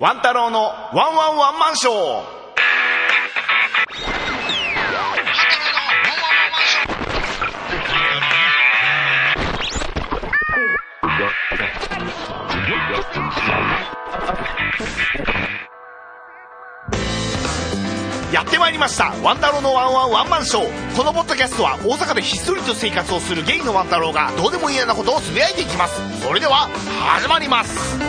ワン太郎のワンワンワンマンショー。やってまいりました。ワン太郎のワンワンワンマンショー。このポッドキャストは大阪でひっそりと生活をするゲイのワン太郎がどうでもいいようなことをつぶやいていきます。それでは始まります。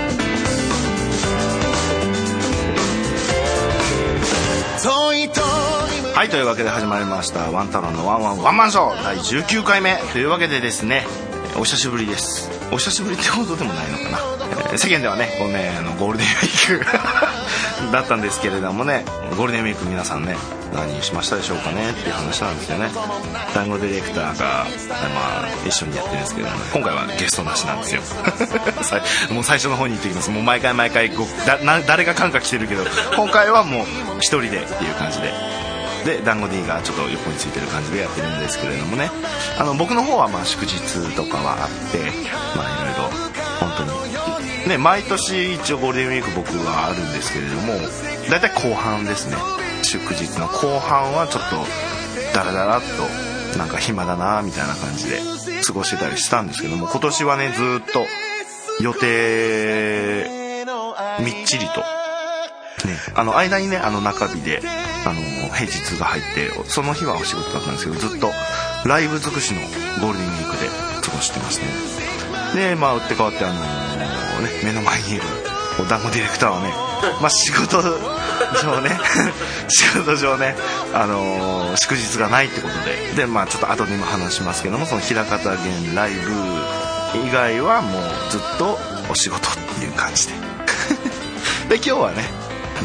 はいというわけで始まりましたワン太郎のワンワンワンマンショー第19回目。というわけでですねお久しぶりです。お久しぶりってほどでもないのかな、えー世間ではねこうねあのゴールデンウィーク。だったんですけれどもねゴールデンウィーク皆さんね何しましたでしょうかねっていう話なんですよね。団子ディレクターが、まあ、一緒にやってるんですけどもね。今回はゲストなしなんですよ。もう最初の方に言ってきます。もう毎回毎回誰が感化来てるけど今回はもう一人でっていう感じで。で団子 D がちょっと横についてる感じでやってるんですけれどもね。あの僕の方はまあ祝日とかはあってまあいろいろ本当にね毎年一応ゴールデンウィーク僕はあるんですけれども大体後半ですね。祝日の後半はちょっとダラダラっとなんか暇だなみたいな感じで過ごしてたりしたんですけども今年はねずっと予定みっちりとね、あの間にねあの中日であの平日が入ってその日はお仕事だったんですけどずっとライブ尽くしのゴールデンウィークで過ごしてますね。でまあ打って変わってあのね目の前にいるお団子ディレクターはねまあ仕事上ね 仕事上ねあの祝日がないってことで。でまあちょっと後でも話しますけどもその平方源ライブ以外はもうずっとお仕事っていう感じで。で今日はね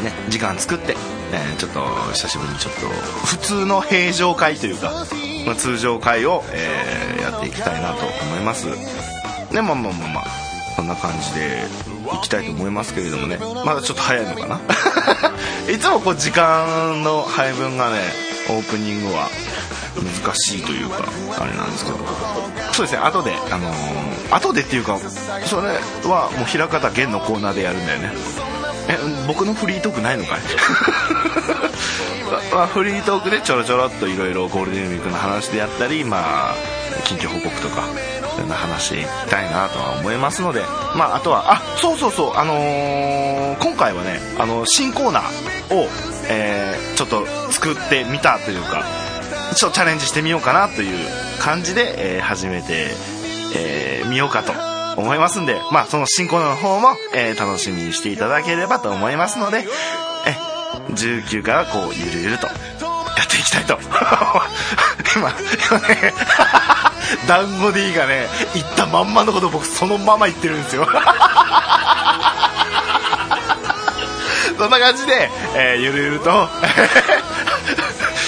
ね時間作って、えちょっと久しぶりにちょっと普通の平常会というか、まあ、通常会を、えーやっていきたいなと思います。でまあまあまあまあそんな感じでいきたいと思いますけれどもね。まだちょっと早いのかな？いつもこう時間の配分がねオープニングは難しいというかあれなんですけど。そうですね後であのー後でっていうかそれはもう平方源のコーナーでやるんだよね。え僕のフリートークないのかい？まあ、フリートークでちょろちょろっといろいろゴールデンウィークの話であったりまあ近況報告とか。そんな話したいなとは思いますのでまああとはあそうそうそうあのー今回はねあの新コーナーを、えーちょっと作ってみたというかちょっとチャレンジしてみようかなという感じで、えー始めてみ、えーようかと思いますんで、まあ、その新コーナーの方も、えー楽しみにしていただければと思いますので、え19からこうゆるゆるとやっていきたいと。今今ね団子 D がね言ったまんまのこと僕そのまま言ってるんですよ。そんな感じで、えーゆるゆると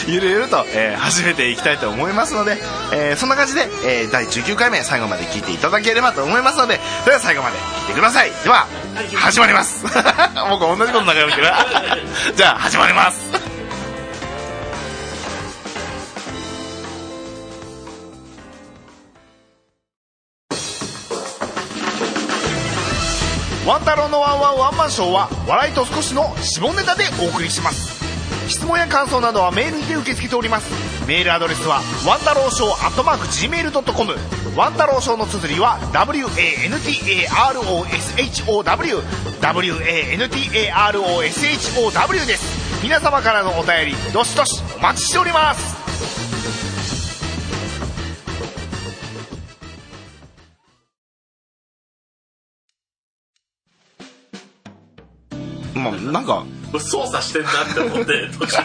ゆるゆると、えー始めていきたいと思いますので、えーそんな感じで、えー第19回目最後まで聞いていただければと思いますのでそれでは最後まで聞いてください。では始まります。僕同じこと流れてる。じゃあ始まりますのワンワンワンマンショーは笑いと少しの下ネタでお送りします。質問や感想などはメールにて受け付けております。メールアドレスはワン太郎ショーアットマーク Gmail.com ワン太郎ショーの綴りは WANTAROSHOW WANTAROSHOW です。皆様からのお便りどしどしお待ちしております。まあなんか操作してんなって思って 途中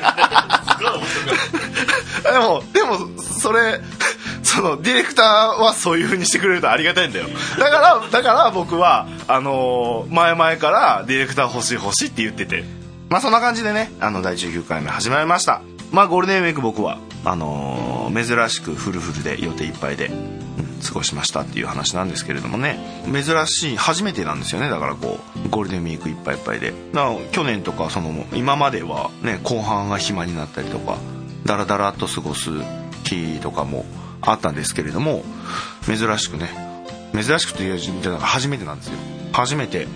ででも、でも、それ、その、ディレクターはそういう風にしてくれるとありがたいんだよ。だから、だから僕は、あのー前々からディレクター欲しい欲しいって言ってて。まあそんな感じでね、あの、第19回目始まりました。まあゴールデンウィーク僕は、あのー珍しくフルフルで予定いっぱいで、うん過ごしましたっていう話なんですけれどもね。珍しい初めてなんですよね。だからこうゴールデンウィークいっぱいいっぱいで。だから去年とかその今まではね後半が暇になったりとかダラダラっと過ごす日とかもあったんですけれども珍しくね珍しくというじゃなく初めてなんですよ。初めて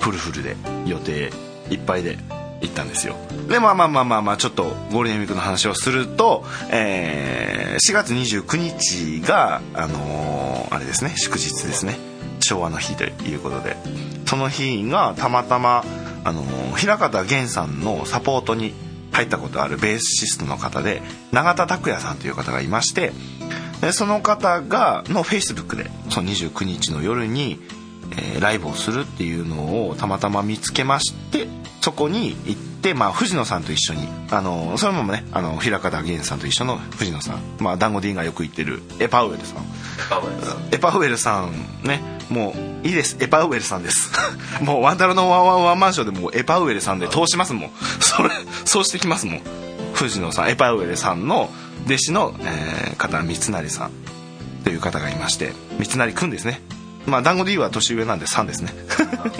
フルフルで予定いっぱいで行ったんですよ。でまあまあまあまあまあちょっとゴールデンウィークの話をすると、えー4月29日があのーあれですね祝日ですね。昭和の日ということで。その日がたまたまあのー平方源さんのサポートに入ったことあるベースシストの方で永田拓也さんという方がいましてでその方がのフェイスブックでその29日の夜に、えーライブをするっていうのをたまたま見つけましてそこに行って、まあ、藤野さんと一緒にあのそれもねあの平方源さんと一緒の藤野さん、まあ、団子 D がよく行ってるエパウエルさん。エパウエルさん。ねもういいです。エパウエルさんです。もうワンタロのワンワンワンマンションでもうエパウエルさんで通しますもん。それそうしてきますもん。藤野さんエパウエルさんの弟子の、えー方三成さん。という方がいまして三成くんですね。まあ団子 D は年上なんで3ですね、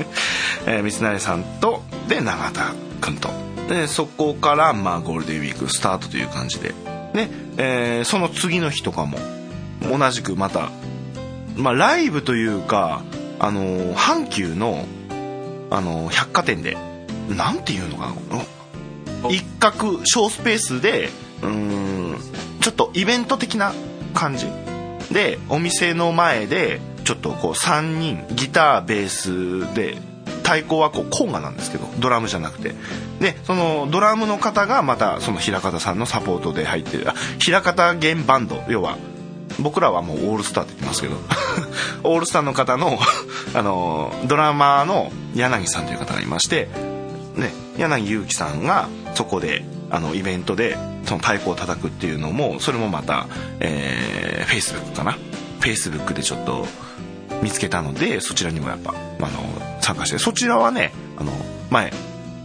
えー三成さんとで永田くんと。でそこからまあゴールデンウィークスタートという感じで。で、えーその次の日とかも同じくまたまあ、ライブというか、あのー阪急の、あのー百貨店でなんていうのかなお。一角小スペースでうーんちょっとイベント的な感じ。でお店の前でちょっとこう3人ギターベースで太鼓はこうコンガなんですけどドラムじゃなくて。でそのドラムの方がまたその平方さんのサポートで入ってるあ平方弦バンド。要は僕らはもうオールスターって言ってますけど。オールスターの方の あのドラマーの柳さんという方がいましてね、柳祐樹さんがそこであのイベントでその太鼓を叩くっていうのもそれもまた、えー、Facebook かな？Facebook でちょっと見つけたのでそちらにもやっぱあの参加してそちらはねあの前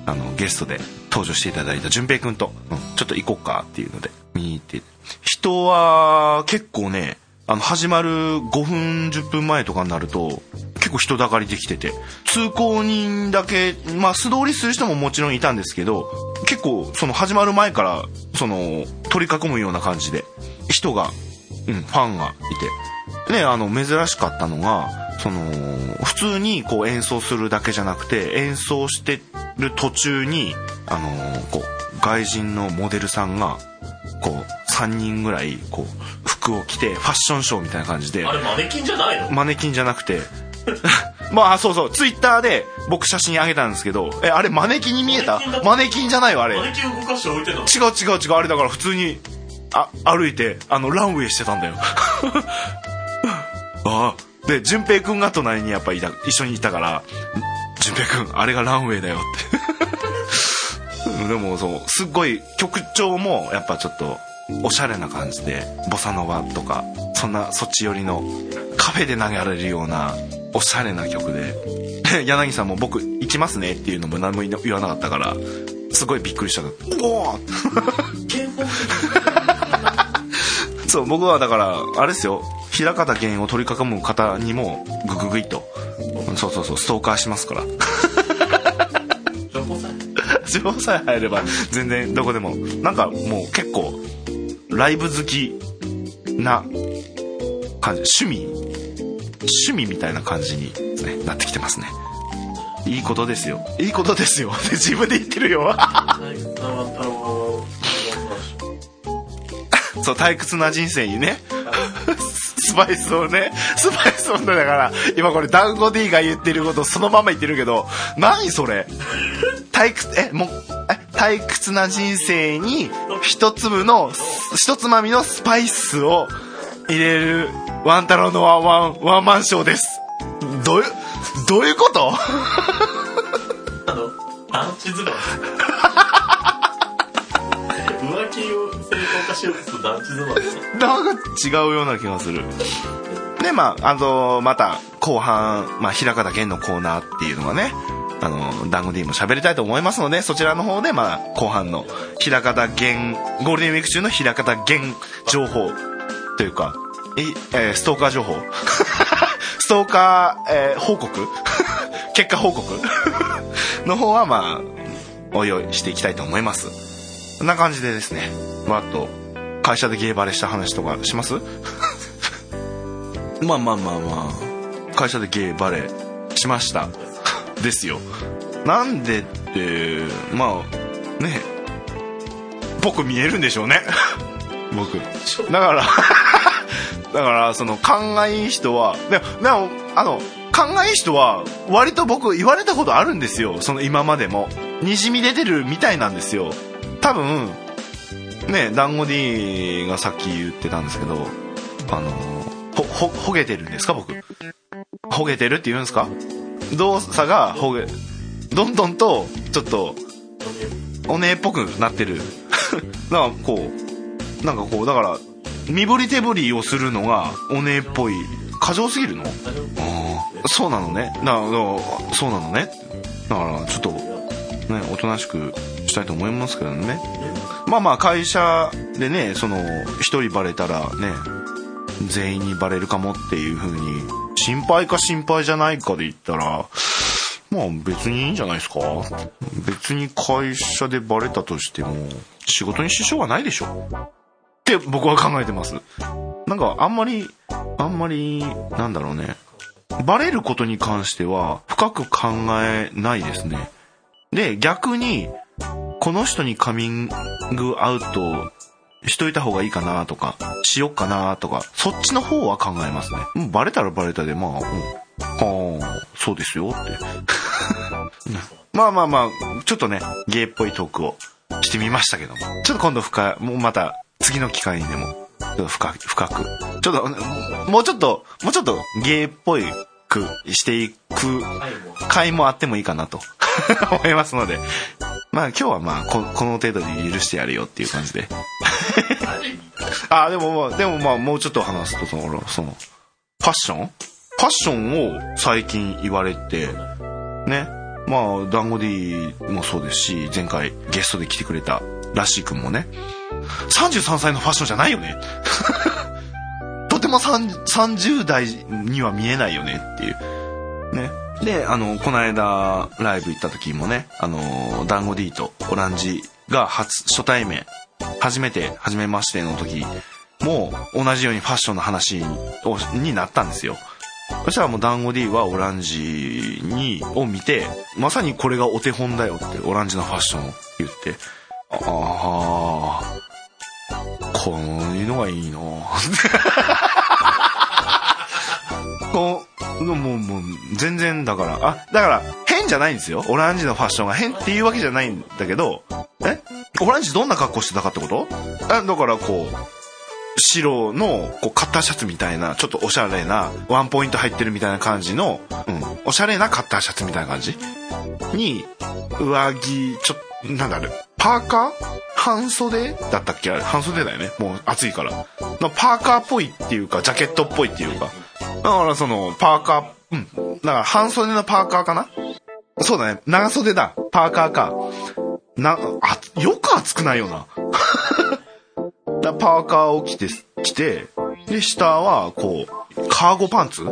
あのゲストで登場していただいた淳平君と、うんちょっと行こうかっていうので見に行って人は結構ねあの始まる5分10分前とかになると結構人だかりできてて通行人だけまあ素通りする人ももちろんいたんですけど結構その始まる前からその取り囲むような感じで人が、うん、ファンがいて。ねあの珍しかったのがその普通にこう演奏するだけじゃなくて演奏してる途中にあのこう外人のモデルさんがこう3人ぐらいこう服を着てファッションショーみたいな感じであれマネキンじゃないの？マネキンじゃなくて。まあそうそうツイッターで僕写真あげたんですけどえあれマネキンに見えた？マネキンじゃないわあれ。違うマネキン動かして置いてんの？違う違うあれだから普通にあ歩いてあのランウェイしてたんだよ。ああで淳平君が隣にやっぱいた一緒にいたから「淳平君あれがランウェイだよ」って。でもそうすっごい曲調もやっぱちょっとおしゃれな感じでボサノバとかそんなそっち寄りのカフェで投げられるようなおしゃれな曲で。柳さんも僕行きますねっていうのも何も言わなかったからすごいびっくりした。おおそう僕はだからあれですよ。平方源を取り囲む方にもグググイと。そうそうそう。ストーカーしますから。情報さえ。入れば全然どこでも。なんかもう結構ライブ好きな感じ。趣味。趣味みたいな感じに、ね、なってきてますね。いいことですよ。いいことですよ。自分で言ってるよ そう退屈な人生にね スパイスをねスパイスをねだから今これ団子 D が言ってることそのまま言ってるけど何それ？退屈えもうえ退屈な人生に一粒の一つまみのスパイスを入れるワン太郎のワンワンワンマンショーです。どういうどういうこと？あの団地ズボン浮気を正当化しようとする団地ズボンですなんか違うような気がする。で、まあ、あの、また、後半、まあ、平方源のコーナーっていうのがね、あの、団子 D も喋りたいと思いますので、そちらの方で、まあ、後半の、平方源、ゴールデンウィーク中の平方源情報、というか、え、えストーカー情報 ストーカー、えー報告？結果報告？の方は、まあ、おいおいしていきたいと思います。こんな感じでですね、まあ、あと、会社でゲーバレした話とかします？まあまあまあまあ。会社でゲーバレしました。ですよ。なんでってまあね。僕見えるんでしょうね。僕。だから だからその勘がいい人はでもでもあの勘がいい人は割と僕言われたことあるんですよ。その今までも。にじみ出てるみたいなんですよ多分ね団子 D がさっき言ってたんですけどあのほほほげてるんですか僕？ほげてるって言うんですか？動作がほげどんどんとちょっとお姉っぽくなってる。だからこうなんかこうだから身振り手振りをするのがお姉っぽい。過剰すぎるの？ああそうなのね。だからそうなのね。だからちょっとねおとなしくしたいと思いますけどね。まあまあ会社でねその一人バレたらね全員にバレるかもっていう風に心配か心配じゃないかで言ったらまあ別にいいんじゃないですか。別に会社でバレたとしても仕事に支障はないでしょ。って僕は考えてます。なんかあんまりあんまりなんだろうね。バレることに関しては深く考えないですね。で逆にこの人にカミングアウトしといた方がいいかなとか、しよっかなとか、そっちの方は考えますね。もうバレたらバレたで、まあ、うん、はあ、そうですよって。まあまあまあ、ちょっとね、ゲイっぽいトークをしてみましたけども。ちょっと今度深い、もうまた次の機会にでも、ちょっと深く、深く。ちょっと、もうちょっと、もうちょっとゲイっぽいくしていく回もあってもいいかなと 思いますので、まあ今日はまあこ この程度で許してやるよっていう感じで。あ、でもまあ、でもまあもうちょっと話すと、その、その、ファッション？ファッションを最近言われて、ね。まあ、団子 D もそうですし、前回ゲストで来てくれたラッシー君もね、33歳のファッションじゃないよね。とても30代には見えないよねっていう。ね。で、あの、この間、ライブ行った時もね、あの、団子 D とオランジが初、初対面、初めて、初めましての時も、同じようにファッションの話をになったんですよ。そしたらもう団子 D はオランジに、を見て、まさにこれがお手本だよって、オランジのファッションを言って、ああ、こういうのがいいなこう、もう、もう、全然だから、あ、だから、変じゃないんですよ。オランジのファッションが変っていうわけじゃないんだけど、え？オランジどんな格好してたかってこと？あだからこう、白のこうカッターシャツみたいな、ちょっとおしゃれな、ワンポイント入ってるみたいな感じの、うん、おしゃれなカッターシャツみたいな感じ？に、上着、ちょっと、なんだろう、パーカー？半袖だったっけ？あれ半袖だよね。もう暑いから。のパーカーっぽいっていうか、ジャケットっぽいっていうか。だからその、パーカー、うん。だから半袖のパーカーかな？そうだね。長袖だ。パーカーか。な、あ、よく暑くないよな。だパーカーを着て、着て、で、下は、こう、カーゴパンツ？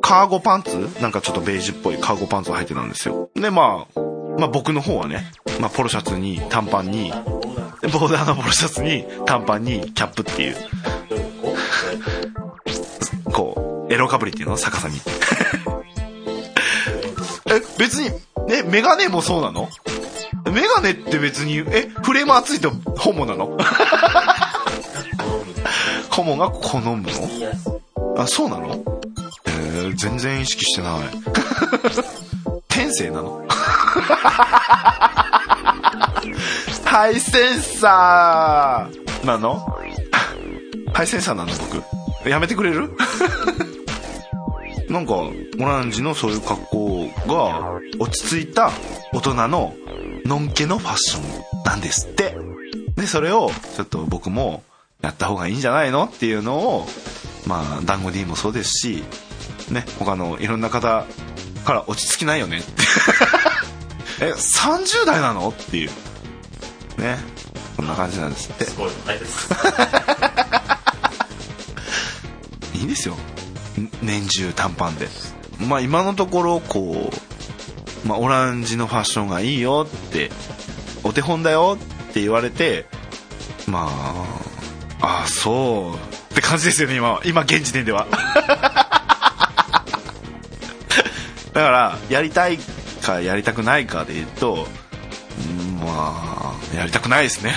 カーゴパンツ？なんかちょっとベージュっぽいカーゴパンツを履いてたんですよ。で、まあ、まあ僕の方はね、まあポロシャツに短パンに、ボーダーのポロシャツに短パンにキャップっていう、こう、エロかぶりっていうの逆さに。え、別に、え、メガネもそうなの？メガネって別に、え、フレーム厚いとホモなの？ホモが好むの？あ、そうなの？えー、全然意識してない。天性なの？ハイセンサーなの？ハイセンサーなの僕。やめてくれる？なんか、オランジのそういう格好が落ち着いた大人ののんけのファッションなんですって。で、それをちょっと僕もやった方がいいんじゃないのっていうのを、まあ、団子 D もそうですし、ね、他のいろんな方から落ち着きないよねって。え、30代なの？っていう。ね。こんな感じなんですって。すごい、ないです。いいですよ。年中短パンで。まあ今のところ、こう、まあオランジのファッションがいいよって、お手本だよって言われて、まあ、ああ、そうって感じですよね、今。今、現時点では。だから、やりたいかやりたくないかで言うとまあやりたくないですね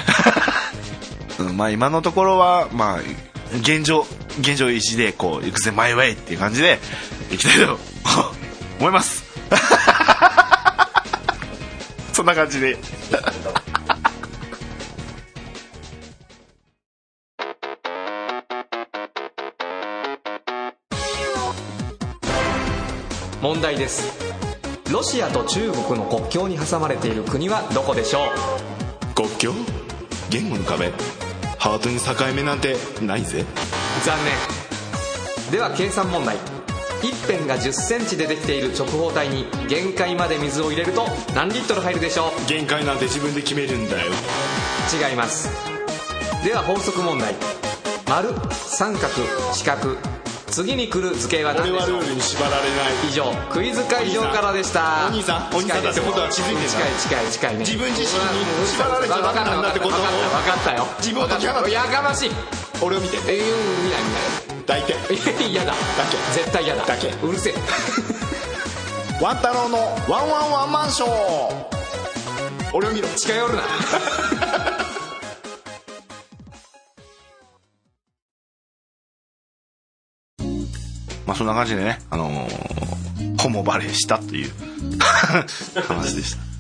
まあ今のところはまあ現状現状維持でこう行くぜマイウェイっていう感じでいきたいと思います。そんな感じで。問題です。ロシアと中国の国境に挟まれている国はどこでしょう？国境？言語の壁。ハートに境目なんてないぜ残念。では計算問題。一辺が1 0センチでできている直方体に限界まで水を入れると何リットル入るでしょう？限界なんて自分で決めるんだよ。違います。では法則問題。丸三角四角。次に来る図形は何でしょう？ルに縛られない。以上。クイズ会場からでした。お兄さん。お兄さんだってことは気づいてんだ近い近い近い。ね自分自身に縛られちゃダメなんだってことを。分かったよ。自分を解き放つやかましい俺を見て。えー、見ない見抱いて。な い嫌だ。だけ。絶対嫌だ。だけ。うるせえ。ワン太郎のワンワンワンマンショー俺を見ろ。近寄るな。まあそんな感じでね、あのー、ホモバレーしたという話でした。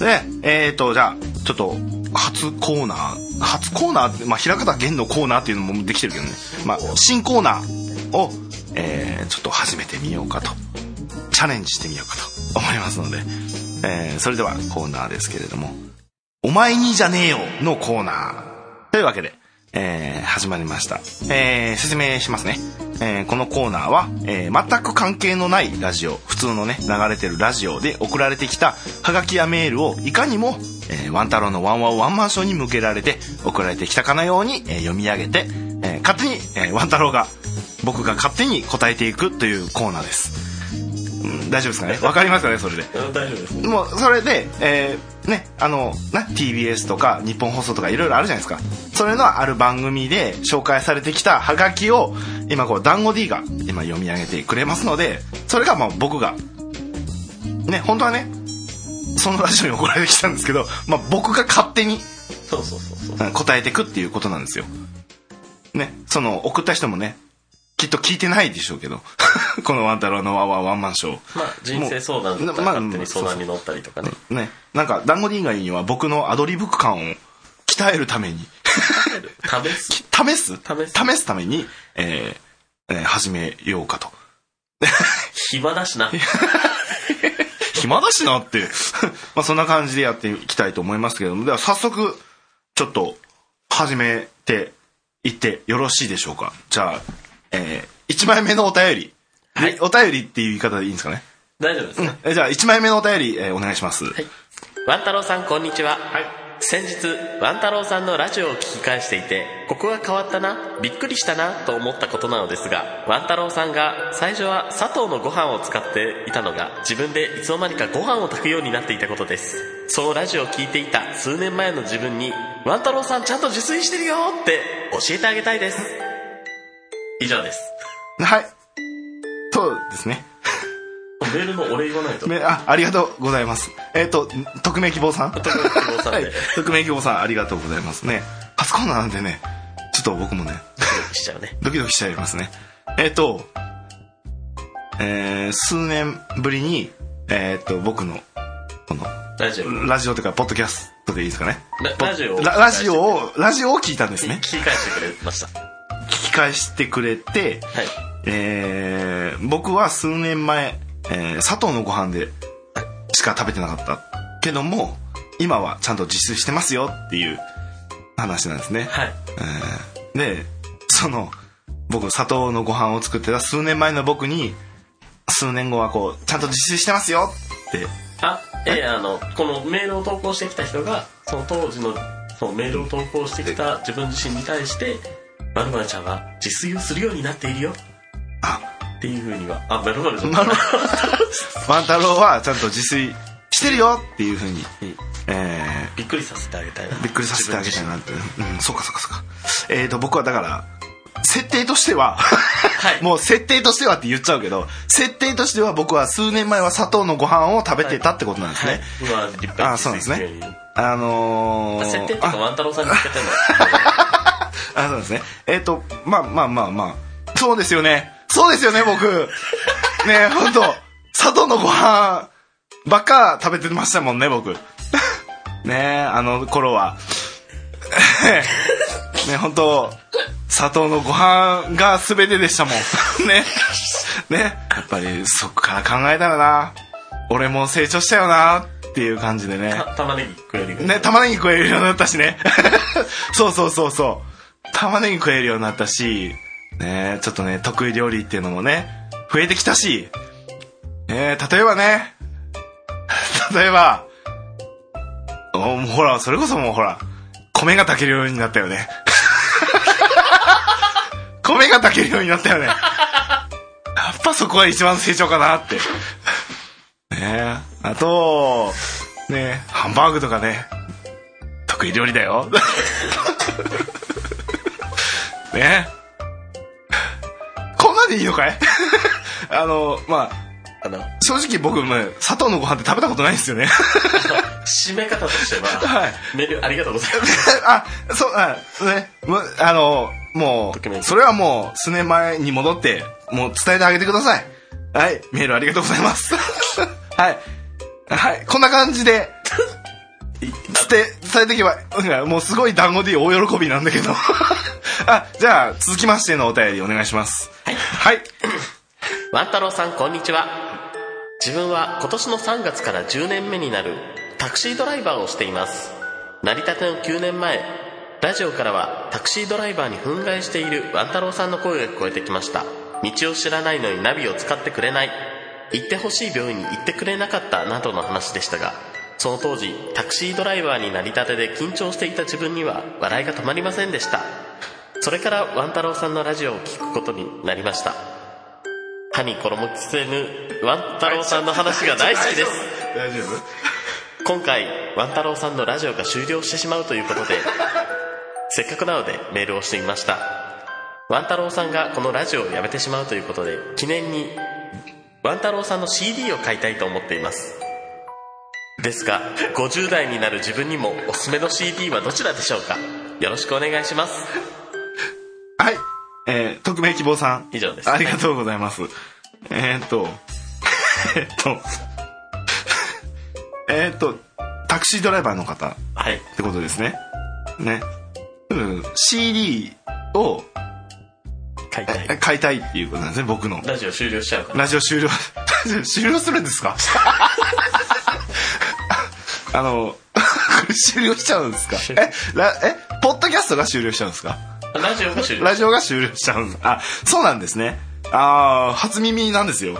で、えーと、じゃあ、ちょっと、初コーナー、初コーナーって、まあ、平方玄のコーナーっていうのもできてるけどね、まあ、新コーナーを、えー、ちょっと始めてみようかと、チャレンジしてみようかと思いますので、えー、それではコーナーですけれども、お前にじゃねえよのコーナー。というわけで、えー、始まりました。えー、説明しますね。えー、このコーナーは、えー、全く関係のないラジオ、普通のね、流れてるラジオで送られてきたハガキやメールをいかにも、えー、ワン太郎のワンワンワンマンションに向けられて送られてきたかのように、えー、読み上げて、えー、勝手に、えー、ワン太郎が、僕が勝手に答えていくというコーナーです。うん大丈夫ですかね？わかりますかね？それで。大丈夫ですもうそれで、えーねあのな TBS とか日本放送とかいろいろあるじゃないですか。それのある番組で紹介されてきたハガキを今こう団子 D が今読み上げてくれますのでそれがまあ僕がね本当はねそのラジオに送られてきたんですけど、まあ、僕が勝手にそうそうそうそう。うん答えてくっていうことなんですよ。ねその送った人もねきっと聞いてないでしょうけど。このワン太郎のワンワンワンマンショー。まあ人生相談だったらまあ勝手に相談に乗ったりとかね。ね、なんか団子 D 以外には僕のアドリブ感を鍛えるために。試す？試す？試す？すために、えーえー始めようかと。暇だしな。暇だしなって。まあそんな感じでやっていきたいと思いますけれども。では早速ちょっと始めていってよろしいでしょうか。じゃあ、え1枚目のお便り、はい。お便りっていう言い方でいいんですかね、大丈夫ですね。えじゃあ1枚目のお便り、えーお願いします、はい。ワン太郎さんこんにちは、はい。先日ワン太郎さんのラジオを聞き返していてここが変わったなびっくりしたなと思ったことなのですがワン太郎さんが最初は砂糖のご飯を使っていたのが自分でいつの間にかご飯を炊くようになっていたことです。そのラジオを聞いていた数年前の自分にワン太郎さんちゃんと自炊してるよって教えてあげたいです以上です。はい。そうですね。メールのお礼言わないと。めあありがとうございます。えっ、と匿名希望さん？特別希望さんはい。で、匿名希望さんありがとうございます。ね。初コーナーなんでねちょっと僕もねしちゃうね。ドキドキしちゃいますね。えっ、とえー数年ぶりにえっ、と僕のこのラジオラジオというかポッドキャストでいいですかね。ララジオをララジオをラジオを聞いたんですね。聞き返してくれました。聞き返してくれてはい。えー僕は数年前、えー砂糖のご飯でしか食べてなかったけども今はちゃんと自炊してますよっていう話なんですね、はい。えーでその僕砂糖のご飯を作ってた数年前の僕に数年後はこうちゃんと自炊してますよって。あええあのこのメールを投稿してきた人がその当時のそのメールを投稿してきた自分自身に対して「まるまるちゃんは自炊をするようになっているよ」あ。っていうふうには。あまるまるちゃんまる万太郎はちゃんと自炊してるよっていうふうに、えーびっくりさせてあげたいな。びっくりさせてあげたいなって。うんそうかそうかそうか。えー、と僕はだから設定としては、はい。もう設定としてはって言っちゃうけど設定としては僕は数年前は砂糖のご飯を食べてたってことなんですね、今立派にあそうなんですね。あのー、設定っていうかあワン太郎さんにてんの あそうですね。えっ、とまあまあまあまあ。そうですよね。そうですよね僕。ね本当砂糖のご飯ばっか食べてましたもんね僕。ねあの頃は。ね本当砂糖のご飯が全てでしたもん。ね。ねやっぱりそっから考えたらな。俺も成長したよなっていう感じでね。た玉ねぎ食えるよね、玉ねぎ食えるようになったしね。そうそうそうそう。玉ねぎ食えるようになったし、ね、ちょっとね、得意料理っていうのもね、増えてきたし、ね、例えばね、例えば、おほら、それこそもうほら、米が炊けるようになったよね。米が炊けるようになったよね。やっぱそこは一番成長かなって。ねあと、ねハンバーグとかね、得意料理だよ。ね こんなんでいいのかい？あの、まあ、あの正直僕もね、砂糖のご飯って食べたことないんですよね。締め方としては、はいメールありがとうございますあ、そう、あ、ね、むあの、もう、それはもう、数年前に戻って、もう伝えてあげてください。はい、メールありがとうございます。はい。はい、こんな感じで、伝え、ていけば、うんもうすごい団子で大喜びなんだけど。あ、じゃあ、続きましてのお便りお願いします。はい。はい。ワン太郎さんこんにちは自分は今年の3月から10年目になるタクシードライバーをしています成り立ての9年前ラジオからはタクシードライバーに憤慨しているワン太郎さんの声が聞こえてきました道を知らないのにナビを使ってくれない行ってほしい病院に行ってくれなかったなどの話でしたがその当時タクシードライバーになりたてで緊張していた自分には笑いが止まりませんでしたそれからワン太郎さんのラジオを聞くことになりました。歯に衣着せぬワン太郎さんの話が大好きです。大丈夫？今回ワン太郎さんのラジオが終了してしまうということで せっかくなのでメールをしてみました。ワン太郎さんがこのラジオをやめてしまうということで記念にワン太郎さんの CD を買いたいと思っています。ですが50代になる自分にもおすすめの CD はどちらでしょうか？よろしくお願いしますはい。えー、匿名希望さん。以上ですありがとうございます。えーっと、えーっと、えーっと、タクシードライバーの方っはいてことですね。ね。うん、CD を買いたいえ買いたいっていうことなんですね、僕の。ラジオ終了しちゃうからラジオ終了、ラジオ終了するんですか？あの、これ終了しちゃうんですか？え、らえ、ポッドキャストが終了しちゃうんですか？ラジオが終了ラジオが終了しちゃうんあ、そうなんですね。ああ、初耳なんですよ。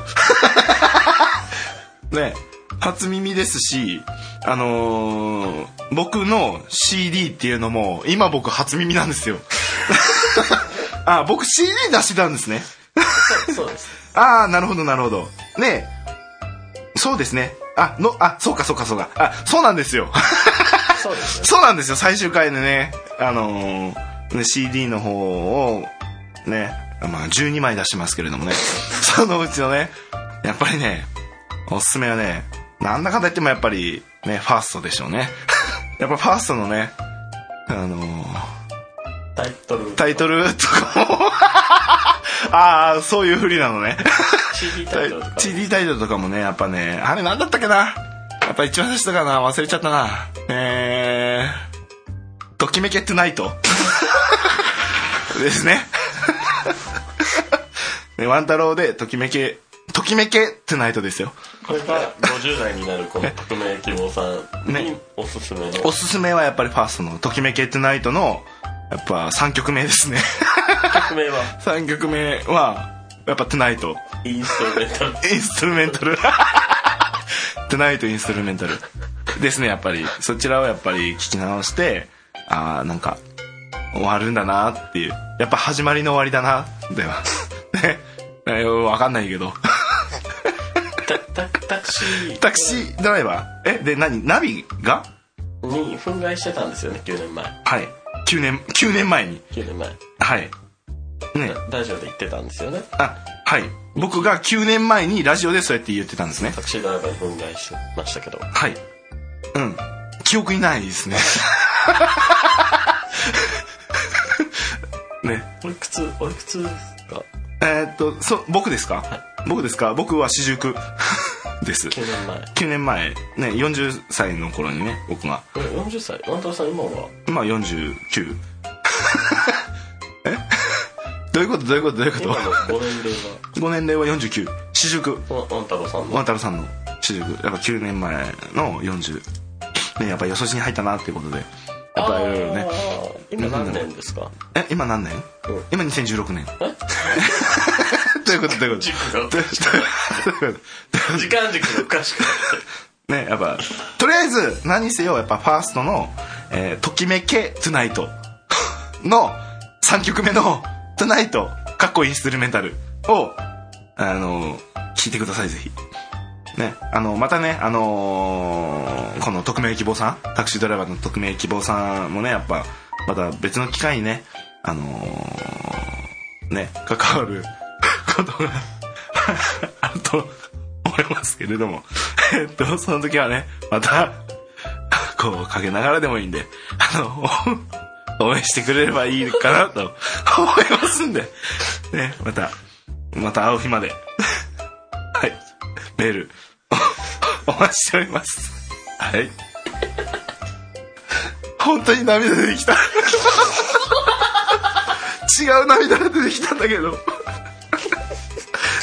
ね、初耳ですし、あのー僕の CD っていうのも、今僕初耳なんですよ。あ、僕 CD 出してたんですね。そうですああ、なるほど、なるほど。ねそうですね。あ、の、あ、そうか、そうか、そうか。あ、そうなんですよ。そうですねそうなんですよ、最終回でね、あのーね CD の方を、ね、まあ12枚出してますけれどもね、そのうちのね、やっぱりね、おすすめはね、なんだかんだ言ってもやっぱり、ね、ファーストでしょうね。やっぱファーストのね、あのータイトル。タイトルとかも、ああ、そういうふりなのね。CD タイトルとか CD タイトルとかもね、やっぱね、あれなんだったっけな。やっぱ一番最初だかな。忘れちゃったな。えー、ときめけトゥナイトですね。ねワン太郎でときめけ、ときめけトゥナイトですよ。これが50代になるこの匿名希望さんにねおすすめのおすすめはやっぱりファーストのときめけトゥナイトの、やっぱ3曲目ですね。曲名は？3曲目は、やっぱトゥナイト。インストルメンタルインストゥルメンタル。トゥナイトインストゥルメンタル。ですね、やっぱり。そちらをやっぱり聞き直して、ああ、なんか、終わるんだなっていう。やっぱ始まりの終わりだな、では。ね。えーわかんないけど。タタタクシータクシードライバー。え、で、何？ナビが？に憤慨してたんですよね9年前はい。9年、9年前に。9年前はい。ねラジオで言ってたんですよねあはい僕が9年前にラジオでそうやって言ってたんですねタクシードライバーに憤慨しましたけどはいうん記憶にないですねね。おいくつおいくつですか？えーっとそ僕ですか、僕ですか？僕は四十九。です。9年前。9年前。ね40歳の頃にね僕が。え40歳？ワンタロさん今は？今49 え？どういうこと？どういうこと？どういうこと？今のご年齢は？5年齢は49四十九。ワンタロさんの？ワンタロさんの四十九。やっぱ9年前の40ねやっぱよそしに入ったなっていうことでやっぱいろいろね。今何年ですか？え今何年、うん。今2016年。と？いうこと？と？こと？時間軸がおかしくなって。ねやっぱとりあえず何にせよやっぱファーストの「えーときめけトゥナイト」の3曲目の「トゥナイト」かっこインストゥルメンタルをあの聞いてくださいぜひねあのまたねあのーこの匿名希望さんタクシードライバーの匿名希望さんもねやっぱまた別の機会にねあのーね関わる ことが あると思いますけれども。えっとその時はねまたこうかけながらでもいいんであの応援してくれればいいかなと思いますんで。ねまたまた会う日までメール。お待ちしております。はい。本当に涙出てきた。違う涙が出てきたんだけど。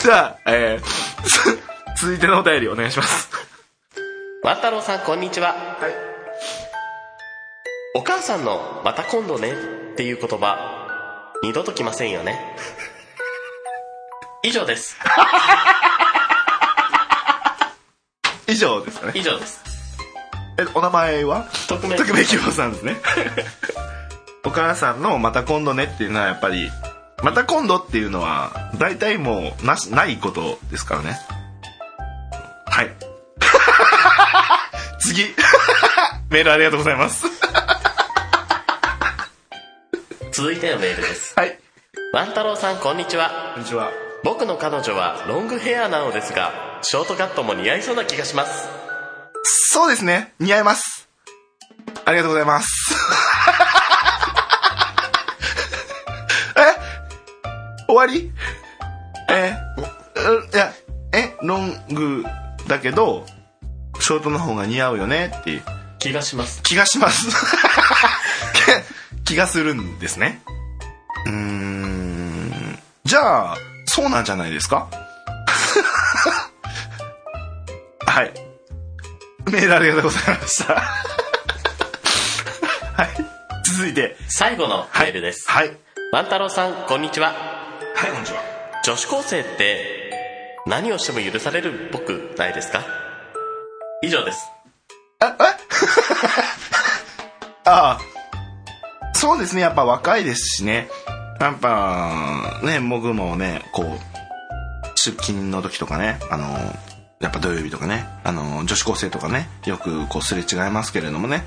じゃあ、えー、つ続いてのお便りお願いします。ワン太郎さんこんにちは、お母さんの「また今度ね」っていう言葉二度と来ませんよね。以上です 以上ですかね。以上です。えお名前は？匿名希望さん。ですね。お母さんの「また今度ね」っていうのはやっぱり「また今度」っていうのは大体もうなしないことですからね。はい。次。メールありがとうございます。続いてのメールです。はい。ワン太郎さんこんにちは。こんにちは僕の彼女はロングヘアなのですがショートカットも似合いそうな気がします。そうですね。似合います。ありがとうございます。え？終わり？え？ういやえ？ロングだけどショートの方が似合うよねって。いう気がします。気がします。気がするんですね。うーん。じゃあそうなんじゃないですか？はい。メールありがとうございました。はい。続いて。最後のメールです、はい。ワン太郎さんこんにちは。はいこんにちは。女子高生って何をしても許されるっぽくないですか？以上です。ああ。そうですね。やっぱ若いですしねやっぱね僕もねこう出勤の時とかねあのやっぱ土曜日とかねあの女子高生とかねよくこうすれ違いますけれどもね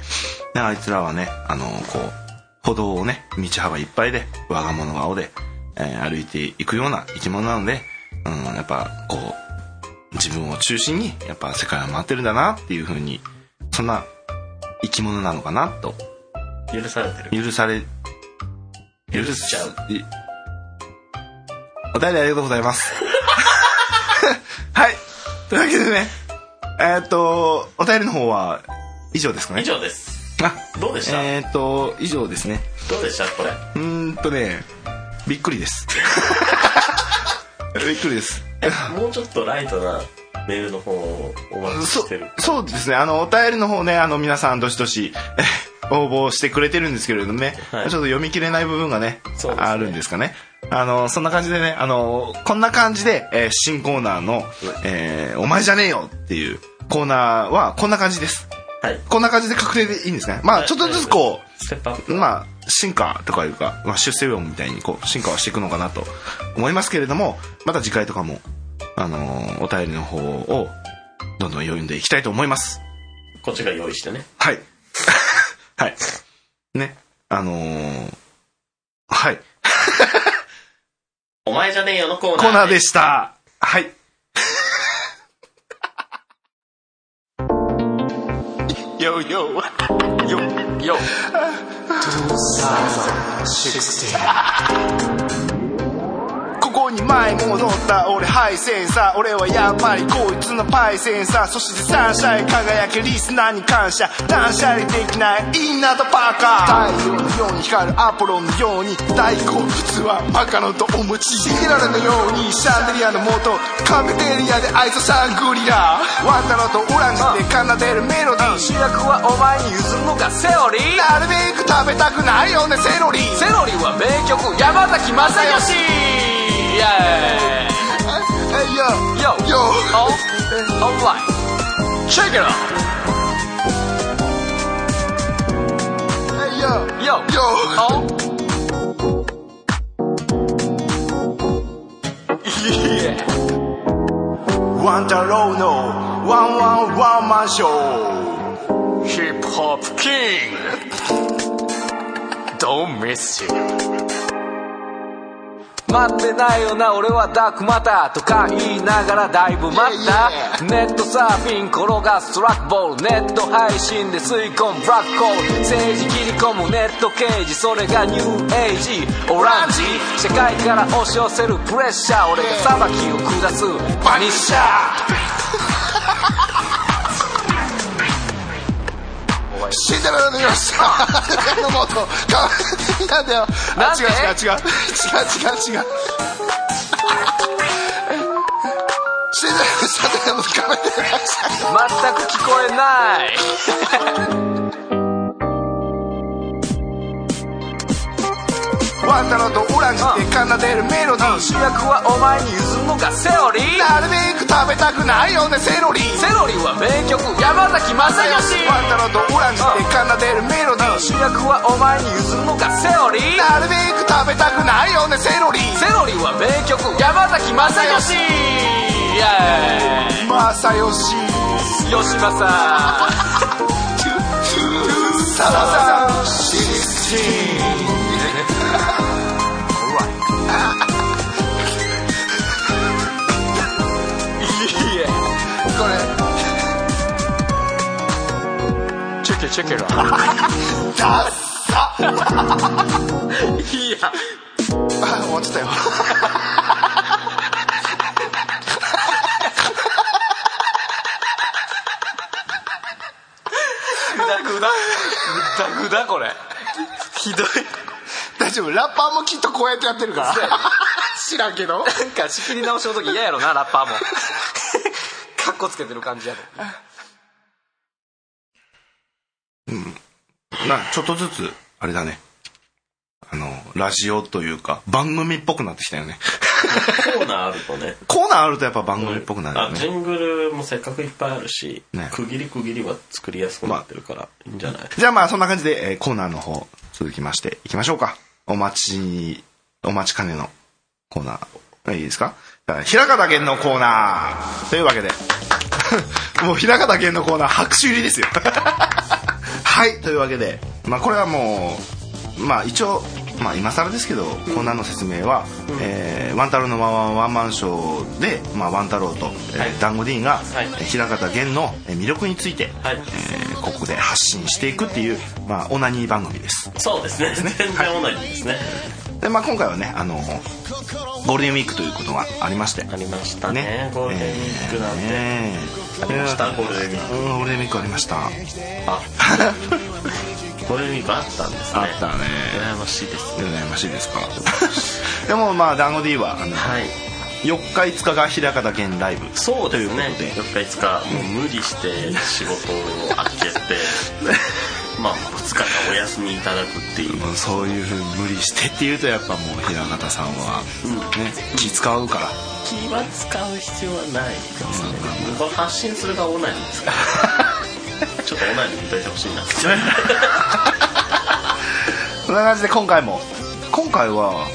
ねあいつらはねあのこう歩道をね道幅いっぱいで我が物顔で、えー歩いていくような生き物なので、うん、やっぱこう自分を中心にやっぱ世界は回ってるんだなっていうふうにそんな生き物なのかなと。許されてる。許され許しちゃう。いお便りありがとうございます。はい。というわけでねえーっとお便りの方は以上ですかね？以上です。あどうでした、えーっと以上ですね。どうでした？これ。うーんとねびっくりです。びっくりです。もうちょっとライトなメールの方をお待ちそしてる。そうですね。あのお便りの方ねあの皆さんどしどしえ応募してくれてるんですけれどもね、はい。ちょっと読み切れない部分がねね。あるんですかね。あのそんな感じでねあのこんな感じで、えー新コーナーの、えーお前じゃねえよ」っていうコーナーはこんな感じです。はい。こんな感じで確定でいいんですね。まあちょっとずつこうステップアップ。まあ進化とかいうか、まあ、出世魚みたいにこう進化はしていくのかなと思いますけれどもまた次回とかも、あのーお便りの方をどんどん読んでいきたいと思います。こっちが用意してね。はいはい。ね。あのーはい。お前じゃねえよのコーナーコーナーでした。はい。よよよよ。こ こに前戻った俺ハイセンサー俺はやっぱりこいつのパイセンサーそしてサンシャイン輝けリスナーに感謝。断捨離できないインナーとパーカー。太陽のように光るアポロンのように。大好物はマカロンとお餅シゲララのように。シャンデリアの元カフェテリアでアイスサングリラ。ワンタロとオランジで奏でるメロディー。主役はお前に譲るのがセオリ。ーなるべく食べたくないよねセロリ。セロリは名曲山崎正義。イエーイえいよ Yo よ Oh Alright Check it out えいよ Yo よ Oh Yeah ワンタロウのワンワンワンマンショー Hip Hop King Don't miss you 待ってないよな俺はダークマターとか言いながらだいぶ待った。ネットサーフィン転がすトラックボールネット配信で吸い込むブラックホール政治切り込むネット刑事それがニューエイジオランジ。社会から押し寄せるプレッシャー俺が裁きを下す。バニッシャシンデレラのとかなんだよあ違う違う違う。違う違う違う。シンデレラのシャデのカメラ全く聞こえないワンタロとオランジで奏でるメロディー。主役はお前に譲るのがセオリ。ーなるべく食べたくないよねセロリ。セロリは名曲山崎正義。ワンタロとオランジで奏でるメロディー。主役はお前に譲るのがセオリ。ーなるべく食べたくないよねセロリ。セロリは名曲山崎正義。イエーイ。吉正。サラサシステイエーこれチェケチェケラ。ダッサいやあたよ。グダグダグダグダこれ。ひどい大丈夫。ラッパーもきっとこうやってやってるから。知らんけど。なんか仕切り直しの時嫌やろなラッパーも。カッコつけてる感じやとなちょっとずつあれだね。あのラジオというか番組っぽくなってきたよね。コーナーあるとね。コーナーあるとやっぱ番組っぽくなるよね、あジングルもせっかくいっぱいあるし、ね。区切り区切りは作りやすくなってるからいいんじゃない、じゃあまあそんな感じで、えーコーナーの方続きましていきましょうかお待ちお待ちかねのコーナー。いいですか？平方源のコーナー。というわけで。もう平方源のコーナー拍手入りですよ。はいというわけで。まあこれはもうまあ一応まあ今更ですけど、コーナーの説明は、えーワン太郎のワンワンワンマンショーで、まあ、ワン太郎と、えーはい団子 D が、はい。えー平方源のえー魅力について、はい。えーここで発信していくっていう、まあ、オナニー番組です。そうですね。全然同じですね、で、まあ、今回はねあのゴールデンウィークということがありまして。ありましたね。ね。ゴールデンウィークなんて、ねありました？ゴールデンウィーク。うんゴールデンウィークありました。あ。ゴールデンウィークあったんですね。あったね。羨ましいです。羨ましいですか？でもまあ団子 D はあのはい4日5日が平方源ライブ。そうですね。というこ4日5日もう無理して仕事を空けて。まあ2日間お休みいただくっていう。もうそういうふうに無理してっていうとやっぱもう平方さんは、ね気使うから。気は使う必要はない。ですねこれ発信するがオナニーですから。ちょっとオナニーに出てほしいな。そんな感じで今回も。今回は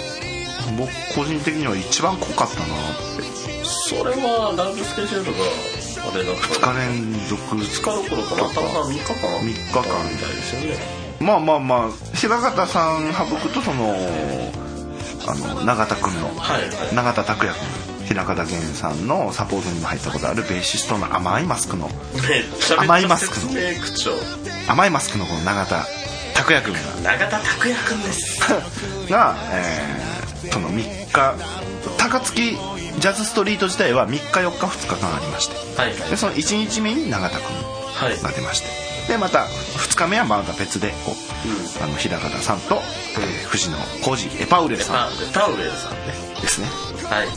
僕個人的には一番濃かったなって。それはライブスケジュールがあれだ2日連続。2日どころかな。たま3日間。3日間。みたいですよね。まあまあまあ平方さん省くとそのあの永田君の、はいはい。永田拓也君平方源さんのサポートにも入ったことあるベーシストの甘いマスクの甘いマスク説明口調。甘いマスクのこの永田拓也君永田拓也君です。が が、えーその3日高槻ジャズストリート自体は3日4日2日間ありましてはい。はいでその1日目に永田君はい。が出ましてでまた2日目はまた別でこう、あの平方さんと、えー藤野浩二エパウレさパんパウエルさんね。ですね。はい。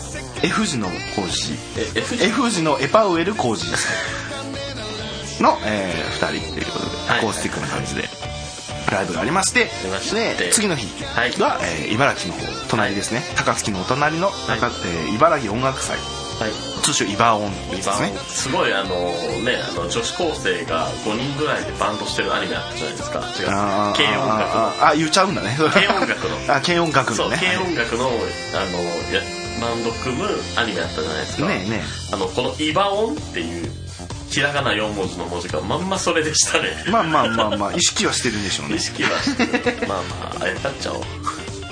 F 字の浩二。え F 字のエパウエル浩二ですの、え2人ということではい。アコースティックな感じでライブがありましてで次の日はい。が、えー茨城の方隣ですね。高槻のお隣の、中えー茨城音楽祭。はい。通称イバオンですね。すごいあのねあの女子高生が5人ぐらいでバンドしてるアニメあったじゃないですか。違う。軽音楽の。あ言っちゃうんだね。軽音楽の。あ軽音楽そうのね軽音楽のあのやバンド組むアニメあったじゃないですか。ねえねあのこの「イバオン」っていうひらがな4文字の文字がまんまそれでしたね。まあまあまあまあ意識はしてるんでしょうね。意識はしてまあまああやっちゃおう。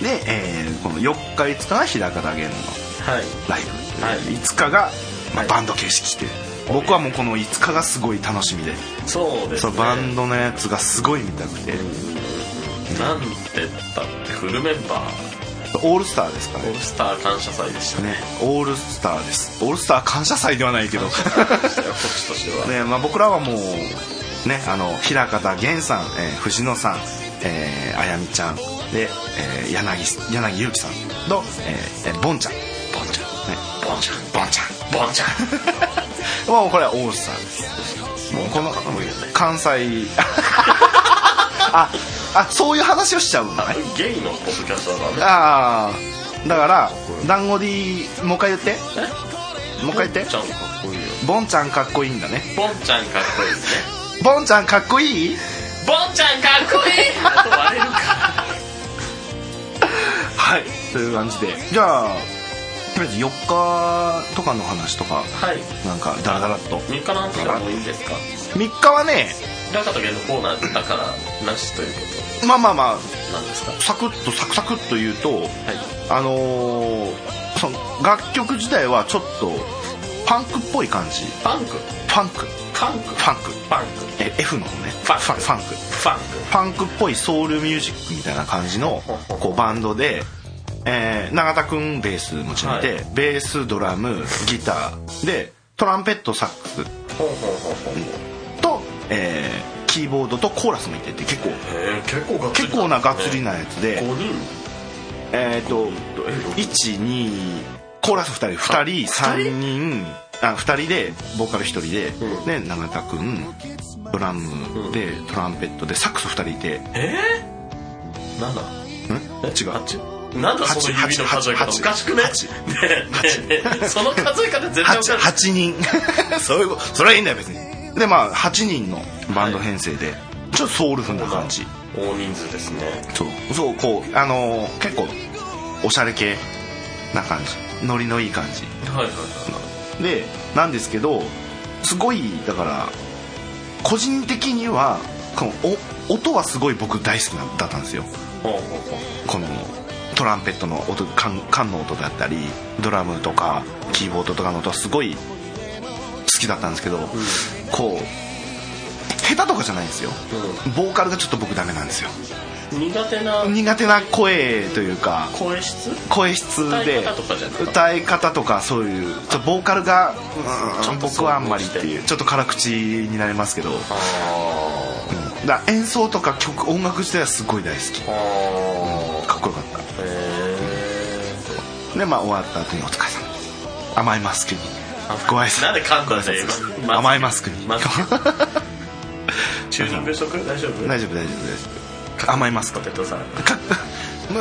で、えーこの4日5日が平方源のはいライブ、はい。5日が、まあはい。バンド形式で僕はもうこの5日がすごい楽しみで。そうですね。バンドのやつがすごい見たくて。なんて言ったってフルメンバーオールスターですかね。オールスター感謝祭でしたね。ねオールスターです。オールスター感謝祭ではないけど。ねまあ、僕らはもうねあの平方源さん、えー藤野さん、えーあやみちゃんで、えー柳柳ゆうきさんと、えーえーボンちゃん。ねボンちゃん。ボンちゃん。ボンちゃん。ボンちゃん。もうこれはオールスターです。もうこの関西。ああそういう話をしちゃうんだね。ゲイのポッドキャストだからね。ああ。だから団子 D もう一回言って。え？もう一回言って。ボンちゃんかっこいいよ。ボンちゃんかっこいいんだね。ボンちゃんかっこいいですね。ボンちゃんかっこいい？ボンちゃんかっこいい！はい。という感じで。じゃあとりあえず4日とかの話とかはい。なんかダラダラっと。3日の話でもいいんですか？3日はね平方源のコーナーだからなしというこまあまあまあとなんですか？サクッとサクサクっと言うとはい。あのーその楽曲自体はちょっとパンクっぽい感じ。パンク？ファンク。パンク？ファンク。パンク。え F の方ね。ファンク。ファファンク。ファンク。ファンクっぽいソウルミュージックみたいな感じのこうバンドで、えー永田君ベース持ちにいて、はい。ベースドラムギターでトランペットサックスと、えーキーボードとコーラスもいてて結構結構ながっつりなやつで、5人？えっ、とえ12コーラス2人2人3人あ2人でボーカル1人で、うん。で永田君ドラムでトランペットでサックス2人いて。えー、7ん？違う？8なんだその指の八数え方？八。おかしくね？八。ねえ。ねその数え方全然おかしい。8, 8人。そうそれはいいんだよ別にでまあ8人のバンド編成で、ちょっとソウルフルな感じ。大人数ですね。そう。そうこうあのー結構おしゃれ系な感じ。ノリのいい感じ。はいはいはい。でなんですけどすごいだから個人的にはこのお音はすごい僕大好きなだったんですよ。このトランペットの音缶缶の音だったりドラムとかキーボードとかの音はすごいだったんですけど、こう下手とかじゃないんですよ。うボーカルがちょっと僕ダメなんですよ。うん苦手な苦手な声というか声質？声質で歌い方とかそういうちょボーカルが、僕はあんまりっていうちょっと辛口になりますけど、うん。あだ演奏とか曲音楽自体はすごい大好き。ー。あかっこよかった。でまあ終わった後に「お疲れ様。です甘いマスクにご挨拶なんで噛んだんだよ今甘いマスクに。マスクチューニングしとく？大丈夫？大丈夫大丈夫大丈夫。甘いマスク。ポテトサラダ。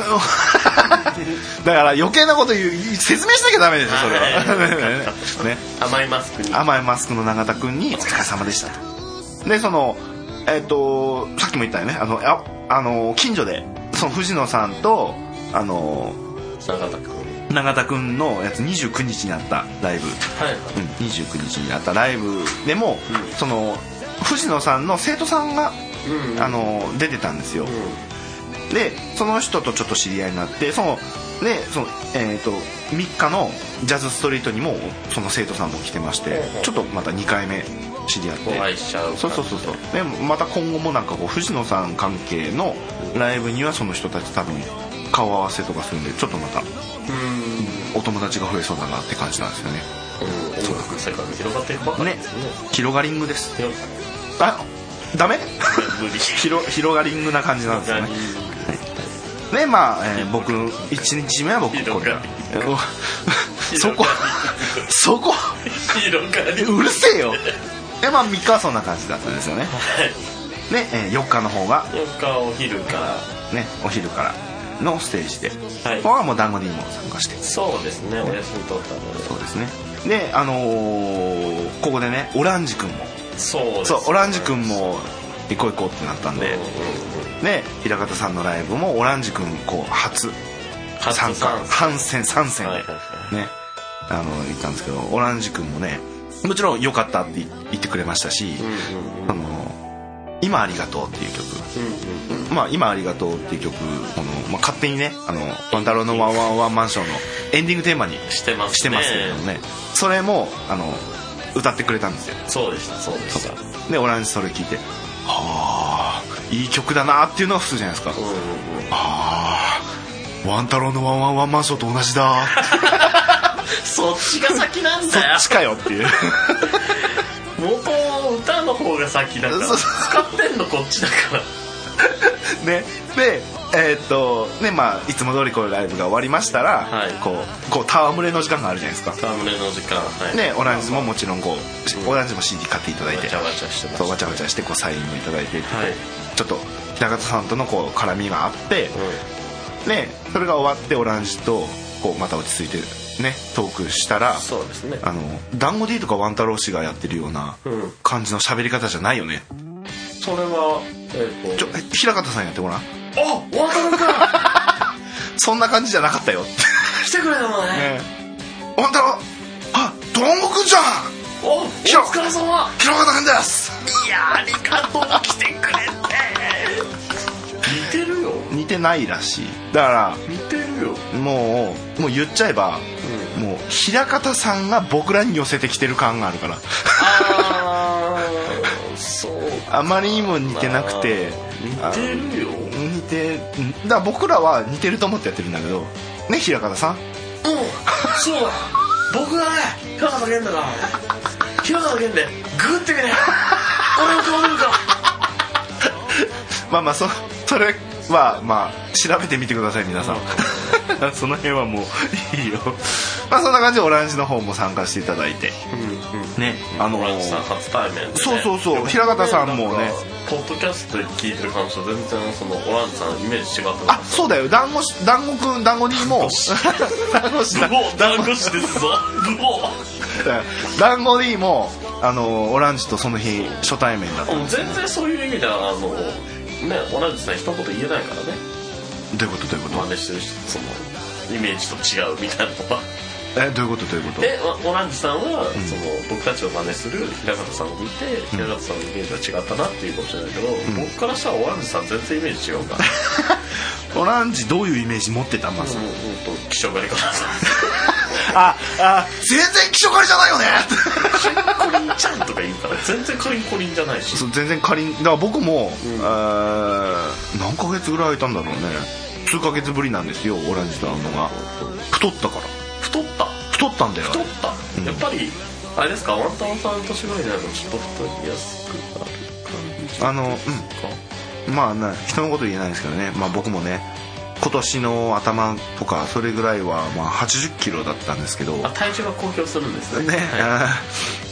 だから余計なこと言う説明しなきゃダメですよそれ ね。甘いマスクに。甘いマスクの永田君に「お疲れ様でした」と。でそのえっ、とさっきも言ったよね。あのああの近所でその藤野さんとあの永田君永田君のやつ29日にあったライブ、はい。はいうん、29日にあったライブ。でも、うんその藤野さんの生徒さんが、うんあの出てたんですよ、うでその人とちょっと知り合いになってそのでその、えー、と3日のジャズストリートにもその生徒さんも来てましてちょっとまた2回目知り合って。お会いしちゃうそうそうそうそう。でまた今後もなんかこう藤野さん関係のライブにはその人たち多分顔合わせとかするんでちょっとまたお友達が増えそうだなって感じなんですよね。うん。音楽の世界が広がっていくばかりねですね。広がりングです。広あダメ？広広がりングな感じなんですよね。でまあ、えー僕1日目は僕これそこそこ広がりうるせえよ。でまあ3日はそんな感じだったんですよね。で、えー4日の方が。4日お昼から。ねお昼からのステージで、はい。ここはもう団子 D も参加して。そうですね。お休み取ったので。そうですね。であのーここでねオランジ君も。そうね。そうオランジ君も行こう行こうってなったんで、で平方さんのライブもオランジ君こう初。初参加。参加。反戦参戦。で、はいはいはね。あの行ったんですけどオランジ君もねもちろん良かったって言ってくれましたし「あの今ありがとう」っていう曲。まあ、今ありがとうっていう曲この、まあ、勝手にね「あのワン太郎のワンワンワンマンション」のエンディングテーマにしてますけどね。それもあの歌ってくれたんですよ。そうでした。そうでした。でオランジそれ聞いて「はあいい曲だな」っていうのが普通じゃないですか。ああワン太郎のワンワンワンマンションと同じだ。そっちが先なんそだよ。っちかよっていう。元 方が先だから。使ってんのこっちだから。ね。でえーっとねまあいつも通りこうライブが終わりましたら、はい。こうこう戯れの時間があるじゃないですか。タムネの時間はい。ねオランジももちろんこうオランジも CD 買っていただいて。わちゃわちゃしてわちゃわちゃしてこうサインもいただいて、はい。ちょっと平方さんとのこう絡みがあって、たねそれが終わってオランジとこうまた落ち着いてねトークしたらそうですね。あの団子 D とかワン太郎氏がやってるようなうん。感じの喋り方じゃないよね。それはえっ、とちょえ平方さんやってごらん。あワタルかそんな感じじゃなかったよ。って来てくれたのね。ね。ワン太郎あどんごくんじゃん。おおひろ疲れ様。平方くんです。いやありがとう来てくれて。似てるよ。似てないらしい。だか似てるよ。らもうもう言っちゃえば、もう平方さんが僕らに寄せてきてる感があるから。ああそうあまりにも似てなくて似てるよ。似てんだから僕らは似てると思ってやってるんだけどね平方さん？うんそうだ。僕がね平方源だ。から平方源でグってみね。俺の顔見るかまあまあそそれはまあ調べてみてください皆さん。その辺はもういいよ。まあそんな感じでオランジの方も参加していただいて。ねあのオランジさん初対面で、ね、そうそうそう平方さんもね。ポッドキャスト聞いてる感じと全然そのオランジさんのイメージ違ってあそうだよ。団子し団子くん団子にも。団子し。ブボー団子師ですぞ。団子 D もあのオランジとその日初対面だった全然そういう意味ではあのねオランジさん一言言えないからね。どういうことどういうこと？真似してる人そのイメージと違うみたいなのはえどういうことどういうこと？でオランジさんは、その僕たちを真似する平方さんを見て、平方さんのイメージは違ったなっていうかもしれないけど、僕からしたらオランジさん全然イメージ違うから オランジどういうイメージ持ってた？まず、うんうんと気象狩りからさ ああ全然気象狩りじゃないよね！コリンちゃんとか言うから全然カリンコリンじゃないし。そう全然仮にだから僕も、あー何ヶ月ぐらい空いたんだろうね。数ヶ月ぶりなんですよオランジと会うのが太ったから太ったんだよ太った、やっぱりあれですか？ワンタンさん年ぐらいになるとちょっと太りやすくなる感じあのうん。かまあね人のこと言えないですけどね、まあ、僕もね今年の頭とかそれぐらいはまあ80キロだったんですけど。あ体重は公表するんですね。ね、は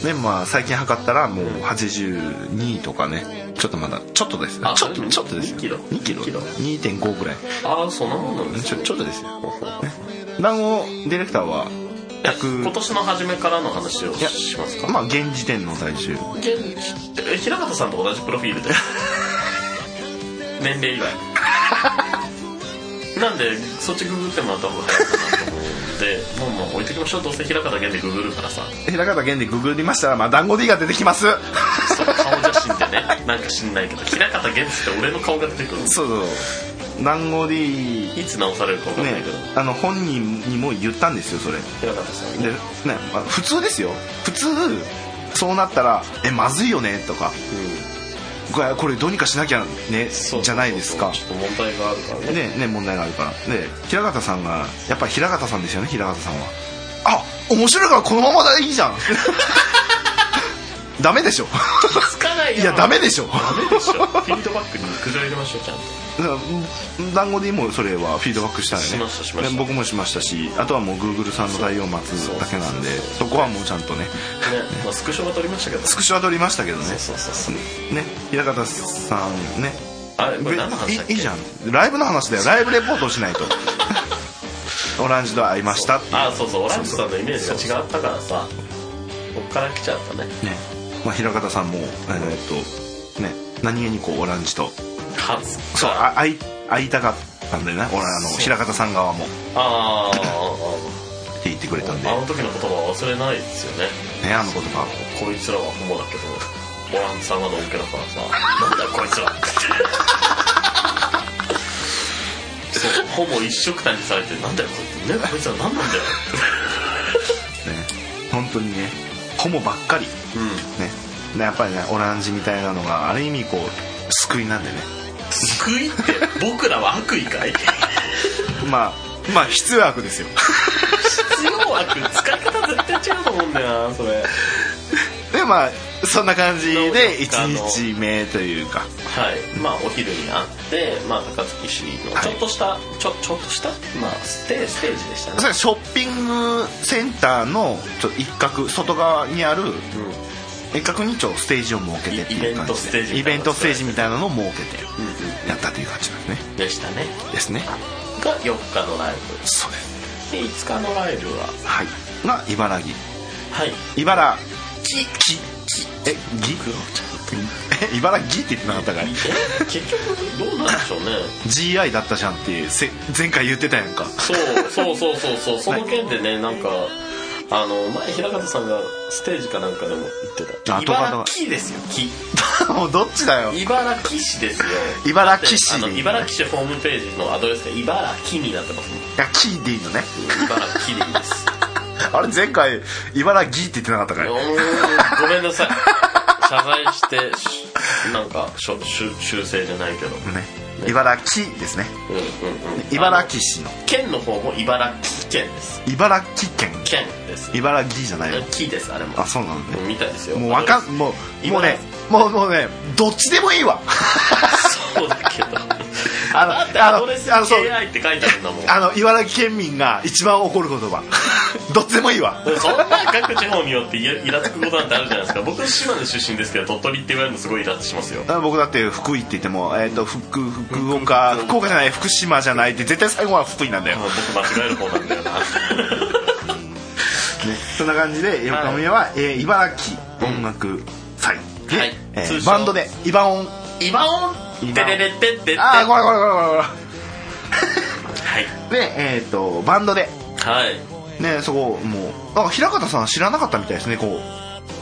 い。ねまあ最近測ったらもう82とかね。ちょっとまだちょっとですちょっとうん。ちょっとですよ。2キロ。2キロ。2キロ。2.5ぐらい。ああそんなもんなんですちょちょっとですよ。ほうほう団子ディレクターはえ100今年の初めからの話をしますか？まあ現時点の体重。現え平方さんと同じプロフィールで？年齢以外。なんでそっちググってもらった方が早いかなと思うんでもうもう置いときましょう。どうせ平方源でググるからさ。平方源でググりましたらまあ団子 D が出てきます。そう顔写真でね。なんか知んないけど平方源って俺の顔が出てくるそうそう団子 D いつ直されるか分かんないねけど、あの本人にも言ったんですよそれ。平方さんで、ね。ねまあ、普通ですよ。普通そうなったら「えまずいよね」とか。うん。これこれどうにかしなきゃねじゃないですか。ちょっと問題があるからね。ねね問題があるから。で平方さんがやっぱり平方さんですよね平方さんは。あ面白いからこのままでいいじゃん。ダメでしょ。つかないよ。いやダメでしょ。ダメでしょ。フィードバックに苦情入れましょうちゃんと団子でもそれはフィードバックしたよねしま僕もしましたしあとはもうグーグルさん。の対応を待つだけなん。でそこはもうちゃん。とねね、まあ、スクショは撮りましたけどねスクショは撮りましたけどねそうそうそうね平方さん。ねあれいいじゃん。ライブの話だよライブレポートしないとオランジと会いましたあそうそうオランジさん。のイメージが違ったからさこっから来ちゃったねねまあ、平方さん。も、えーっとね何気にこうオランジとそうあ会い会いたかったんだよね。俺あのそう。平方さん側も。っあー。あて言ってくれたんで。ーあの時の言葉は忘れないですよね。ねあの言葉。こいつらはホモだけどオランジさんはのんけだからさなんだよこいつら。ってそうホモ一緒くたにされてなんだよこいつ。ねこいつら何なんだよ。ね本当にねホモばっかり。うん。ね。でやっぱりねオランジみたいなのがある意味こう救いなんでね救いって僕らは悪意かい？まあまあ必要悪ですよ。必要悪使い方絶対違うと思うんだよなそれ。でまあそんな感じであの1日目というか。はい。まあお昼に会って、まあ、高槻市のはい。ちょっとした、ちょちょっとした、まあ、ステステージでしたね。それショッピングセンターのちょっと一角外側にある一角にちょっとステージを設けてっていう感じで。イベントステージみたいなイベントステージみたいなのを設けて。うんうん。やったという感じですね。でしたね。ですね。が4日のライそうです。ブで5日のライブは。はい。が茨城。はい。茨城。ききえぎ？え茨城って言ってなかったかい？え結局どうなんでしょうね。GI だったじゃんってせ前回言ってたやんか。そうそうそうそうそう。その件でねなんかあの前平方さんがステージかなんかでも言ってた。あとか茨城ですよ木。もうどっちだよ。茨城市ですよ。茨城市。茨城市ホームページのアドレスが茨城になってますもんいやキーでいいのね。茨城でいいです。あれ前回茨城って言ってなかったかい？うーんごめんなさい。謝罪してしなんかしょ修修正じゃないけど、ね茨城ですね。茨城市の。県の方も茨城県です。茨城県。県です。茨城じゃないよ木ですあれも。あそうなのね。みたいですよ。もうわかんもうもうねもうもうねどっちでもいいわ。そうだけどあのだってアドレスにあのそう。KI って書いてあるんだもん。あの茨城県民が一番怒る言葉。どっちでもいいわ。そんな各地方によってイラつくことなんてあるじゃないですか。僕島根出身ですけど鳥取って言われるのすごいイラッとしますよ。あ僕だって福井って言っても、えー、と福福岡福岡。じゃない福島じゃないって絶対最後は福井なんだよ、ね、僕間違える方なんだよな。そんな感じで4日目は、えー茨城音楽祭で、はい。えーバンドでイバオン。今オンテレレテッテッテああこれこれこれこれこはい。れ でえっ、とバンドで。はい。ねそこもうなんか平方さん知らなかったみたいですねこ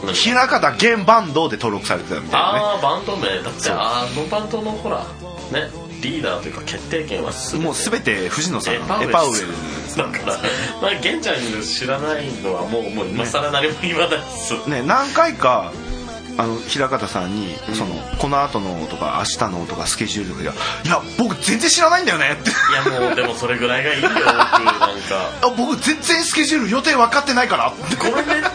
う。平方現バンドで登録されてたみたいなね。ああバンド名。だってあのバンドのほらねリーダーというか決定権はすもう全て藤野さんエパウエルだからまあ玄ちゃん知らないのはもうもう今更何も言わないです、ね何回かあの平方さんに、そのこの後のとか明日のとかスケジュールとかいや僕全然知らないんだよねって。いやもうでもそれぐらいがいいよ 僕なんか。あ僕全然スケジュール予定分かってないから。ってごめんねって。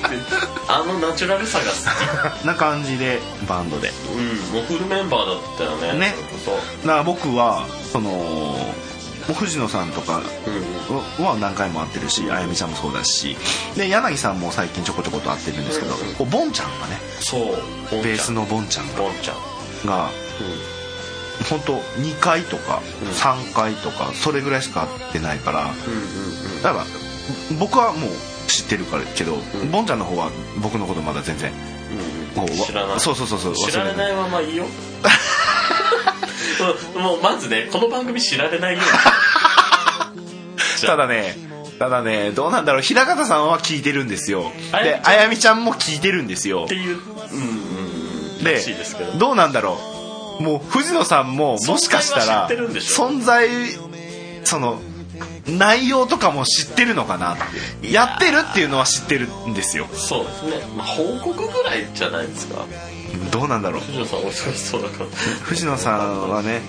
あのナチュラルさが好 な感じでバンドで。きうんもうフルメンバーだったよね。ね。だから僕はその藤野さんとかは何回も会ってるしあやみちゃんもそうだしで柳さんも最近ちょこちょこと会ってるんですけど、うん。こうボンちゃんがねそうベースのボンちゃんがボンちゃん。が本当2回とかうん。3回とかそれぐらいしか会ってないからうんうんうん。だから僕はもう知ってるからけど、ん。ボンちゃんの方は僕のことまだ全然うん知らない。そうそうそうそう知られないままいいよ もうもうまずねこの番組知られないように ただねただねどうなんだろう。平方さんは聞いてるんですよ。であやみちゃんも聞いてるんですよ。っていううんうんでど。どうなんだろう。もう藤野さんももしかしたら存在その内容とかも知ってるのかなって。やってるっていうのは知ってるんですよ。そうですね、まあ、報告ぐらいじゃないですかどうなんだろう。藤野さんそうだから。藤野さんはね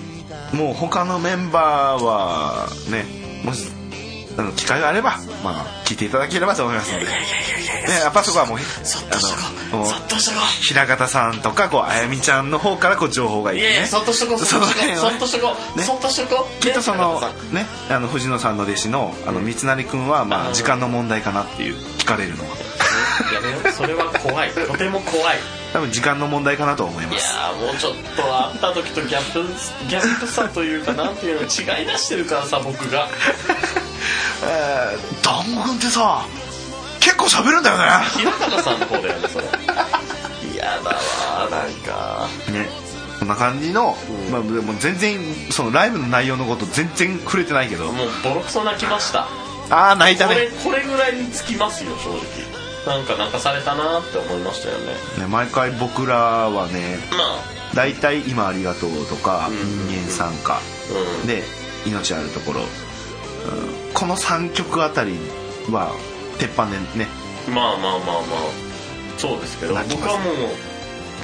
もう他のメンバーはねもしあの機会があればまあ聞いていただければと思いますので。ねやっぱそこはもうあのもう平方さんとかこうあやみちゃんの方からこう情報がいういねそっとしとこうそっとしとこうそっとしとこきっとそのねあの藤野さんの弟子のあの三成君はまあ時間の問題かなっていう聞かれるのはそれは怖い。とても怖い。多分時間の問題かなと思いまいやもうちょっと会った時とギャップギャップさというかなんていうの違い出してるからさ僕が。えー団子君ってさ結構喋るんだよね。平方さんの方だよねそれ。嫌だわなんか。ね。こんな感じの、うん。まあ、でも全然そのライブの内容のこと全然触れてないけど。もうボロクソ泣きました。ああ泣いたこれねこれぐらいにつきますよ正直なんか泣かされたなって思いましたよね。ね毎回僕らはねまあ。大体「今ありがとう」とか「ん。人間参加」うん。で「命あるところ」うん。この3曲あたりは鉄板でね。まあまあまあまあ。そうですけど僕はもう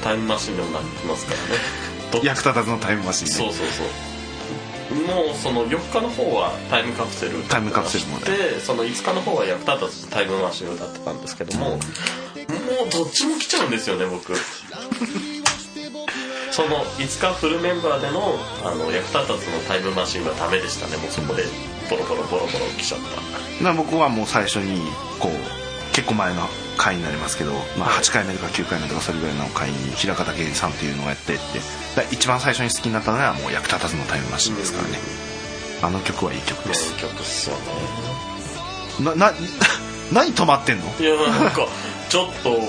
タイムマシンでも泣きますからね。ど役立たずのタイムマシンで。そうそうそうもうその4日の方はタイムカプセルタイムカプセルもね。でその5日の方は役立たずタイムマシンを歌ってたんですけどももうどっちも来ちゃうんですよね僕。その5日フルメンバーでのあの役立たずのタイムマシンはダメでしたね。もうそこでボロボロボロボロ来ちゃった。な僕はもう最初にこう結構前の回になりますけど、まあ、8回目とか9回目とかそれぐらいの回に平方源さんっていうのをやってってだ一番最初に好きになったのはもう役立たずのタイムマシンですからね。あの曲はいい曲です。名曲っすよね。なな 何止まってんの？いやなんかちょっとね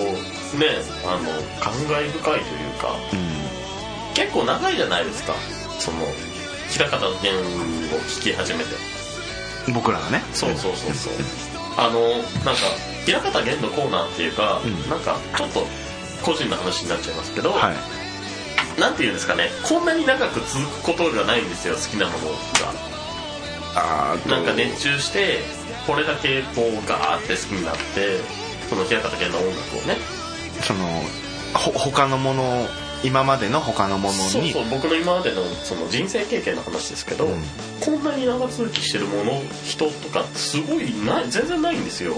あの感慨深いというかうん。結構長いじゃないですか。その平方源を聴き始めて。僕らがね。そうそうそうそう。あのなんか平方源のコーナーっていうか、うん。なんかちょっと個人の話になっちゃいますけど、はい。なんていうんですかねこんなに長く続くことがないんですよ好きなものあーがなんか熱中してこれだけこうガーって好きになってその平方源の音楽をね。そのほ他のもの今までの他のものに？そうそう僕の今までのその人生経験の話ですけど、うん。こんなに長続きしてるもの人とかすごいない全然ないんですよ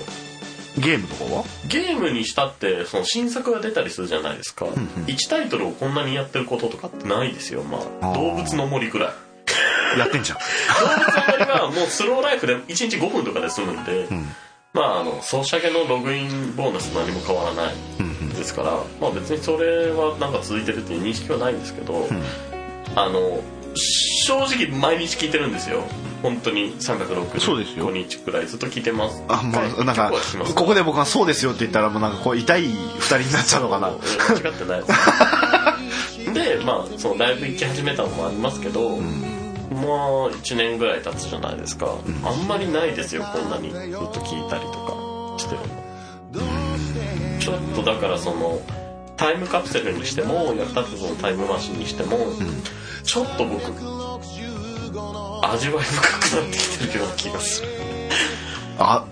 ゲームとかは？ゲームにしたってその新作が出たりするじゃないですか、ん1タイトルをこんなにやってることとかってないですよ。まあ動物の森くらい。やってんじゃん。動物の森はもうスローライフで1日5分とかで済むんで、ん。まああのソシャゲのログインボーナス何も変わらないですから、まあ別にそれはなんか続いてるっていう認識はないんですけど、あの正直毎日聞いてるんですよ。本当にそうですよ。365日くらいずっと聞いてます。あもうなんかここで僕が「そうですよ」って言ったらもうなんかこう痛い二人になっちゃうのかな。うん間違ってないです。でまあそのライブ行き始めたのもありますけど、まあ1年ぐらい経つじゃないですか、あんまりないですよこんなにずっと聞いたりとかしてるの。ちょっとだからそのタイムカプセルにしても役立つのタイムマシンにしても、ちょっと僕味わい深くなってきてるような気がする。あ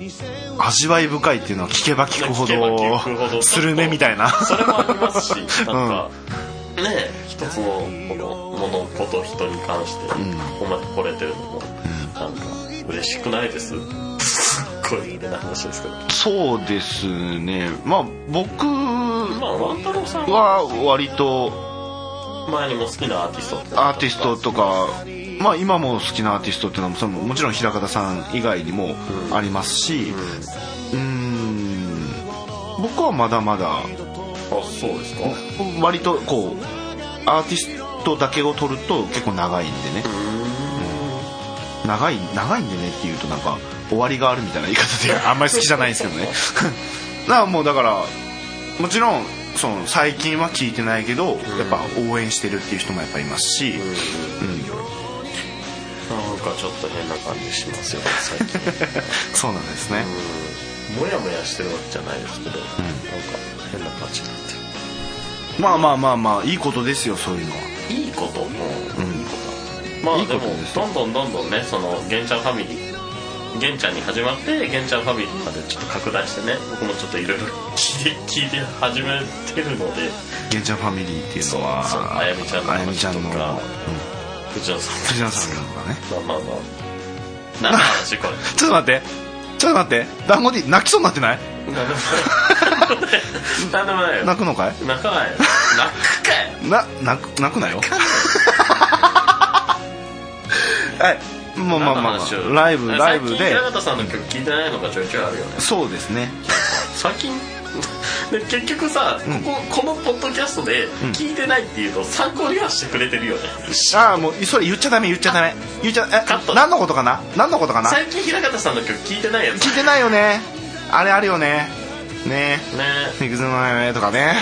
味わい深いっていうのは聞けば聞くほ聞けば聞くほどどスルメみたいな。それもありますしなんか、ねえ一つのこの物事人に関してここまで来れてるのもなんか嬉しくないです？すっごい有名な話ですけど。そうですね。まあ僕まあワン太郎さんは割と前にも好きなアーティストって。アーティストとかまあ今も好きなアーティストっていうのもそのもちろん平方さん以外にもありますしうーん。僕はまだまだあそうですか。割とこうアーティストだけを取ると結構長いんでね。長い長いんでねっていうとなんか終わりがあるみたいな言い方で あんまり好きじゃないんですけどね。だからもうだからもちろんその最近は聞いてないけどやっぱ応援してるっていう人もやっぱいますし、うん、なんかちょっと変な感じしますよね最近。そうなんですね、うん。もやもやしてるわけじゃないですけど、なんか変な感じになってる。まあまあまあまあいいことですよそういうのは。いいこと？もうん。いいことまあでもどんどんどんどんねその玄ちゃんファミリー玄ちゃんに始まって玄ちゃんファミリーまでちょっと拡大してね僕もちょっといろいろ聞いて聞いて始めてるので。玄ちゃんファミリーっていうのはあやみちゃんのあやみちゃんの藤野さん藤野さんのがね。まあまあまあ。何の話これ？ちょっと待って。ちょっと待って。団子 D 泣きそうになってない？何でもない。何でもないよ。泣くのかい？泣かないよ。泣くかい。な泣く泣くなよ。はいまあまあ、まあ、ライブライブで。最近平方さんの曲聴いてないのがちょいちょいあるよね。そうですね。最近。で結局さ、うん。こここのポッドキャストで聞いてないっていうと参考にはしてくれてるよね、ああもうそれ言っちゃダメ言っちゃダメ。言っちゃえ何のことかな？何のことかな？最近平方さんの曲聞いてないやつ。聞いてないよね。あれあるよねね。ね。え「肉詰めとかね。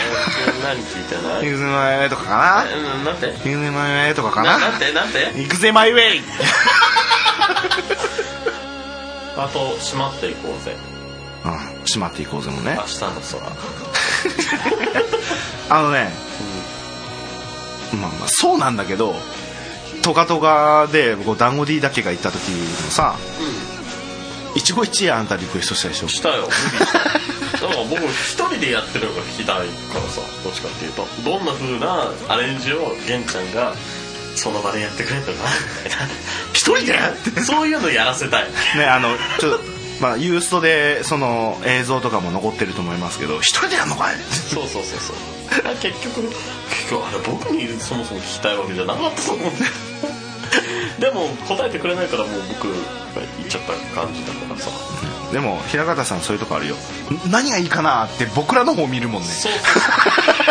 何聞いてな「い肉詰めとかかな。うんなんて「肉詰めとかかな。ななんて？なんて「行くぜマイウェイ」あと「閉まっていこうぜ。うん閉まっていこうぜもね。明日の空」あのね、まあまあそうなんだけどトカトカでこう団子 D だけが行った時のさ一期一会あんたリクエストしたでしょ？したよ。無理しただから僕一人でやってるのが聞きたいからさどっちかっていうと。どんな風なアレンジを玄ちゃんがその場でやってくれるのか。なみたいな一人で？ってそういうのやらせたい。ねあのちょっとまあユーストでその映像とかも残ってると思いますけど一人でやんのかい？そうそうそうそう。あ結局結局あれ僕にそもそも聞きたいわけじゃなかったと思うんだよ でも答えてくれないからもう僕が言っちゃった感じだからさ。でも平方さんそういうとこあるよ。ん何がいいかなって僕らの方見るもんね。そうそう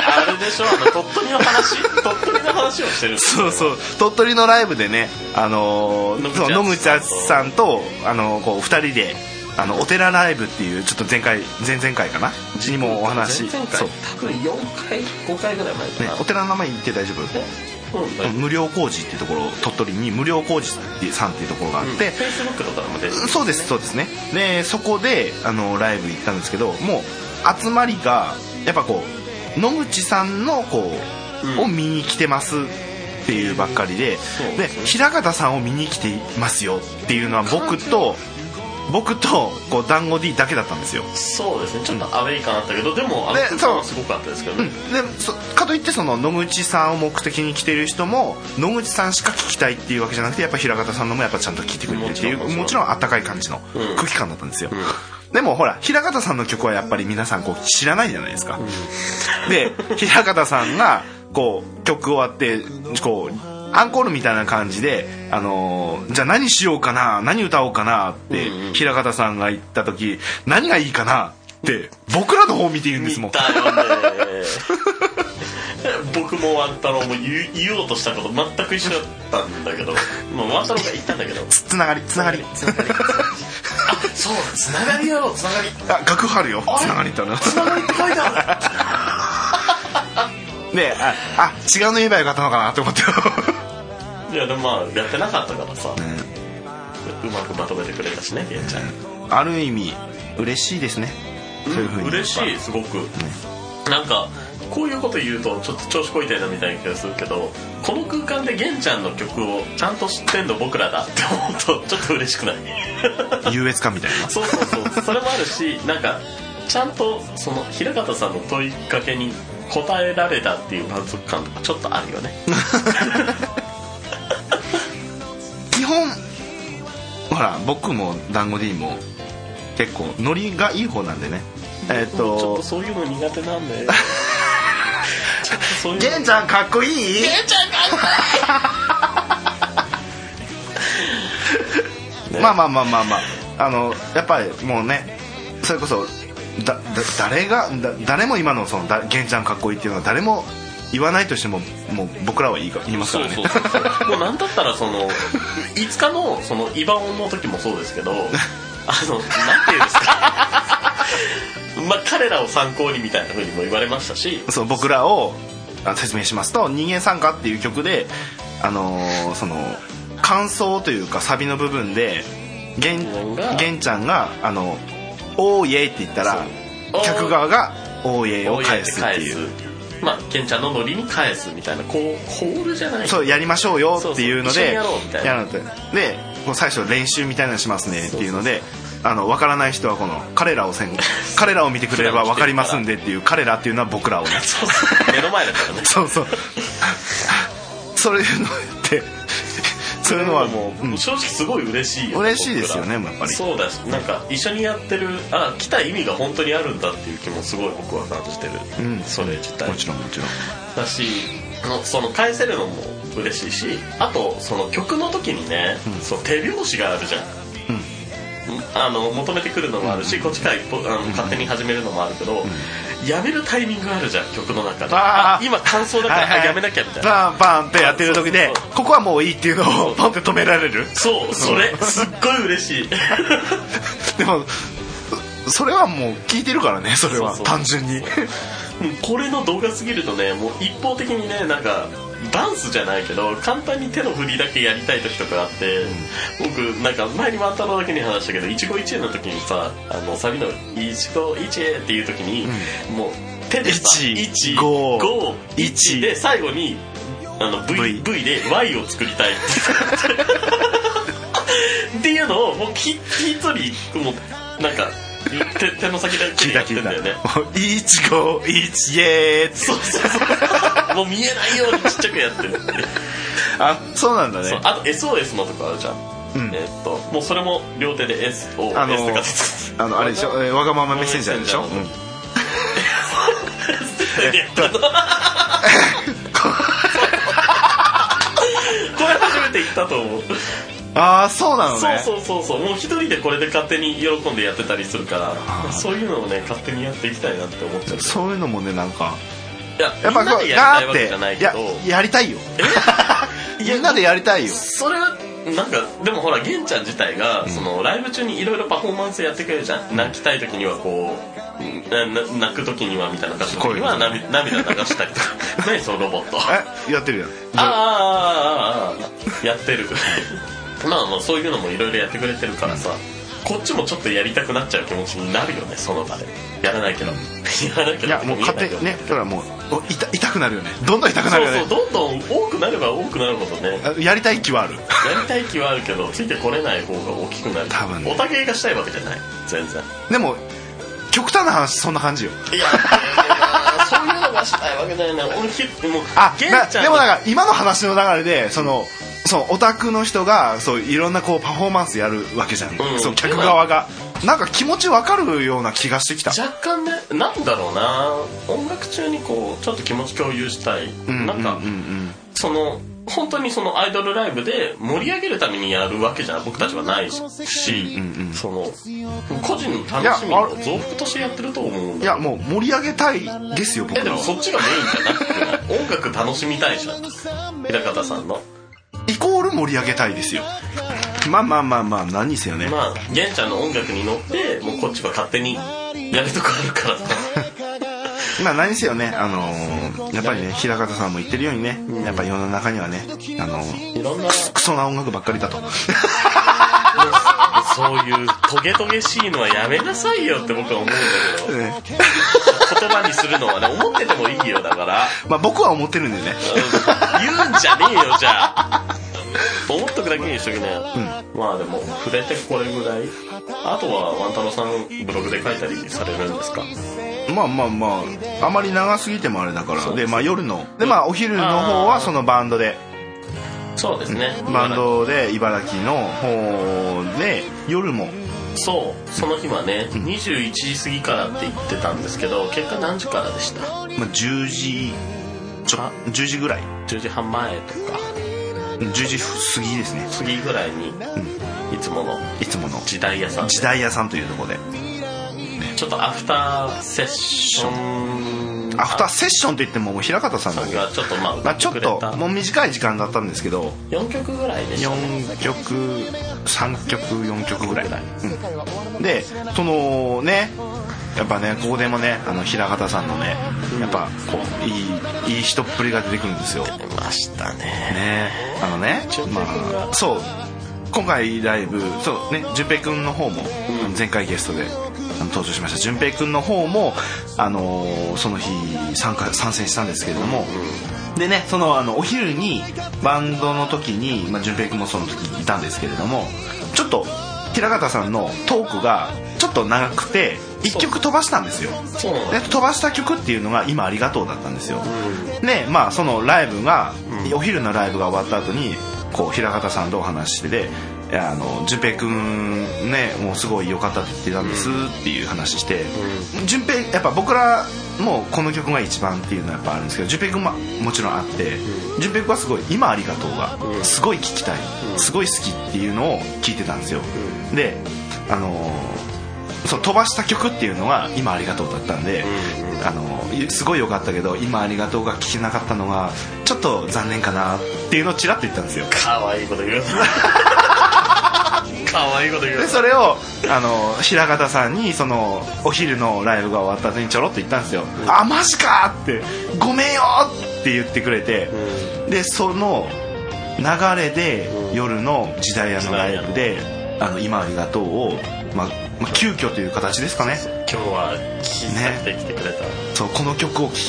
あれでしょ。あの鳥取の話？鳥取の話をしてるそうそう。鳥取のライブでねあのー野口敦敦さんとあのこう2人であのお寺ライブっていうちょっと前回前々回かな？にもお話。前々回？そう、多分4回5回ぐらい前かな、ね、お寺の名前言って大丈夫？無料工事っていうところ鳥取に無料工事さんっていうところがあって、フェイスブックとかでも出てるそうですそうですね。でそこであのライブ行ったんですけどもう集まりがやっぱこう野口さんのこう、うん。を見に来てますっていうばっかりでで平方さんを見に来てますよっていうのは僕と僕とこう団子 D だけだったんですよ。そうですね。ちょっとアウェイ感あったけど、でもあので空間はすごかったですけど。ね、でそかといってその野口さんを目的に来てる人も野口さんしか聞きたいっていうわけじゃなくてやっぱ平方さんのもやっぱちゃんと聞いてくれてるっていうもちろん。あったかい感じのうん。空気感だったんですよ、でもほら平方さんの曲はやっぱり皆さんこう知らないじゃないですか、で平方さんがこう曲終わってこうアンコールみたいな感じで、あのーじゃあ何しようかな何歌おうかなって平方さんが言った時何がいいかなって僕らの方を見て言うんですもん。僕もワン太郎も言う言おうとしたこと全く一緒だったんだけど、まあ、ワン太郎が言ったんだけど。つつながりつながり。つながり。あそうだつながりやろうつながり。あ楽譜あるよ。つながりってあるつながりって書いてあで ああ違うの言えばよかったのかなって思ってるいやでもまあやってなかったからさ、うまくまとめてくれたしねゲンちゃん、ある意味嬉しいですね。そういうふうに。嬉しいすごく、なんかこういうこと言うとちょっと調子こいてるなみたいな気がするけどこの空間でゲンちゃんの曲をちゃんと知ってんの僕らだって思うとちょっと嬉しくない？優越感みたいな。そうそうそう。それもあるしなんかちゃんとその平方さんの問いかけに答えられたっていう満足感とかちょっとあるよね。基 本。ほら僕も団子 D も結構ノリがいい方なんでね。えっ、ちょっととそういうの苦手なんで。ちょっとそういうの。ゲンちゃんかっこいい？ゲンちゃんか まあまあまあまあまあ。あのやっぱりもうねそれこそだだ誰がだ誰も今のそのだゲンちゃんかっこいいっていうのは誰も言わないとしてももう僕らは言いか言いますかそうらね。そうそうそう。もうなんだったらその5日のそのイバオンの時もそうですけどあのなんていうんですか。まあ彼らを参考にみたいな風にも言われましたし。そう僕らをあ説明しますと「人間参加」っていう曲であのーその感想というかサビの部分でゲンが。ゲンちゃんが「あのオーイエイ」って言ったらそう。客側が「オーイエイ」を返すっていうまあケンちゃんのノリに返すみたいなこうホールじゃないそうやりましょうよっていうのでやろうみたいな。で最初練習みたいなのしますねっていうのであの分からない人はこの彼らをせん 彼らを見てくれれば分かりますんでっていう彼らっていうのは僕らをね。そうそう。目の前だからね。そうそう。そういうのってそういうのはもう、うん。正直すごい嬉しいよ嬉しいですよねやっぱり。そうだしなんか一緒にやってるあ来た意味が本当にあるんだっていう気もすごい僕は感じてる、うん。それ自体。もちろんもちろん。だしのその返せるのも嬉しいしあとその曲の時にね、そう手拍子があるじゃんあの求めてくるのもあるし、こっちから一歩あの勝手に始めるのもあるけど、やめるタイミングがあるじゃん曲の中で。今感想だから、はいはい。あやめなきゃみたいな。バンバンってやってる時でここはもういいっていうのをポンって止められる？そうそれすっごい嬉しい。でもそれはもう聞いてるからねそれは。単純に。これの動画すぎるとねもう一方的にねなんかダンスじゃないけど簡単に手の振りだけやりたい時とかあって、僕なんか前に万太郎だけに話したけど一期一会の時にさあのサビの「一期一会」っていう時に、もう手でさ一1五5一1で最後にあの v, V v で Y を作りたい。ってっていうのをもうき一人もうなんか手手の先だけやってんだよね。一五一イエーイそうそうそう。もう見えないようにちっちゃくやってる。あそうなんだね。あと SOS のとこあるじゃん、うん。えっともうそれも両手で SOS あのって書いてあのあれでしょ？えーわがままメッセンジャーでしょ、うん。でやったのこれ初めて言ったと思うああそうなのね。そうそうそうそう。もう一人でこれで勝手に喜んでやってたりするからー。そういうのをね勝手にやっていきたいなって思っちゃう。そういうのもねなんかいややっぱこうガーってたいわけじゃないいややりたいよ。みんなでやりたいよ。それはなんかでもほら玄ちゃん自体が、そのライブ中にいろいろパフォーマンスやってくれるじゃん？泣きたい時にはこう泣く時にはみたいな感じの時にはこう涙涙流したりとか。何そのロボット。えやってるやん。ああああああやってるまあまあそういうのもいろいろやってくれてるからさ、こっちもちょっとやりたくなっちゃう気持ちになるよねその場で。やらないけど、やらないけど。いやもう勝手にね。だからもうお痛痛くなるよね。どんどん痛くなそうるよね。そうどんどん多くなれば多くなるほどね。あやりたい気はある。やりたい気はあるけどついてこれない方が大きくなる。多分ね。おたけがしたいわけじゃない。全然。でも極端な話そんな感じよ。いやそういうのがしたいわけだよね。俺きもうあでもなんか今の話の流れでそのそのオタクの人がそういろんなこうパフォーマンスやるわけじゃん、うん。そう客側が。なんか気持ちわかるような気がしてきた。若干ねなんだろうな。音楽中にこうちょっと気持ち共有したい、うんなんか、うんうんその本当にそのアイドルライブで盛り上げるためにやるわけじゃ僕たちはないし、その個人の楽しみの増幅としてやってると思ういやもう盛り上げたいですよ僕えでもそっちがメインじゃなくて音楽楽しみたいじゃん。平方さんのイコール盛り上げたいですよ。まあまあまあまあ何にせよね、まあ玄ちゃんの音楽に乗ってもうこっちは勝手にやるとこあるから。さ まあ何にせよねあのーやっぱりね平方さんも言ってるようにね、やっぱ世の中にはねあのークソな音楽ばっかりだと そういうトゲトゲしいのはやめなさいよって僕は思うんだけど。ね言葉にするのはね思っててもいいよだから。まあ僕は思ってるんでね。言うんじゃねえよじゃあ。思っとくだけにしときなよ、まあでも触れてこれぐらい。あとはワン太郎さんブログで書いたりされるんですか？まあまあまああまり長すぎてもあれだから。でまあ夜の。でまあお昼の方はそのバンドでそうですね。バンドで茨城の方で夜も。そうその日はね21時過ぎからって言ってたんですけど結果何時からでした？まあ10時ちょあ10時ぐらい。10時半前とか。10時過ぎですね。過ぎぐらいにいつものいつもの。時代屋さん。で時代屋さんというところでちょっとアフターセッション。アフターセッションといってももう平方さんだけ？がちょっとまあまあ、ちょっともう短い時間だったんですけど。4曲ぐらいでしたね。4曲3曲4曲ぐらい、うん、でそのねやっぱねここでもねあの平方さんのねやっぱこういいいい人っぷりが出てくるんですよ。出ましたね。ね。あのね純まあそう。今回ライブそうね淳平君の方も前回ゲストで登場しました。淳平君の方も、あのーその日参加参戦したんですけれども、でねそのあのお昼にバンドの時に、まあ、淳平君もその時いたんですけれども。ちょっと平方さんのトークがちょっと長くて1曲飛ばしたんですよ。で飛ばした曲っていうのが「今ありがとう」だったんですよ、でまあそのライブが、お昼のライブが終わった後にこう平方さんとお話ししてで「いやあの淳平君ねもうすごい良かったって言ってたんです」っていう話して淳平やっぱ僕らもこの曲が一番っていうのはやっぱあるんですけど淳平君ももちろんあって淳平君はすごい「今ありがとう」がすごい聞きたいすごい好きっていうのを聞いてたんですよ。であのーその飛ばした曲っていうのが「今ありがとう」だったんで、あのすごい良かったけど「今ありがとう」が聞けなかったのがちょっと残念かなっていうのをちらっと言ったんですよ。かわいいこと言う かわいいこと言うでそれをあの平方さんにそのお昼のライブが終わった後にちょろっと言ったんですよ「あマジか!」って「ごめんよ!」って言ってくれて、でその流れで夜の時代屋のライブで「あの今ありがとうを」まあまあ、急遽という形ですかね。今日は聞きたくて来てくれた、そうこの曲を聴き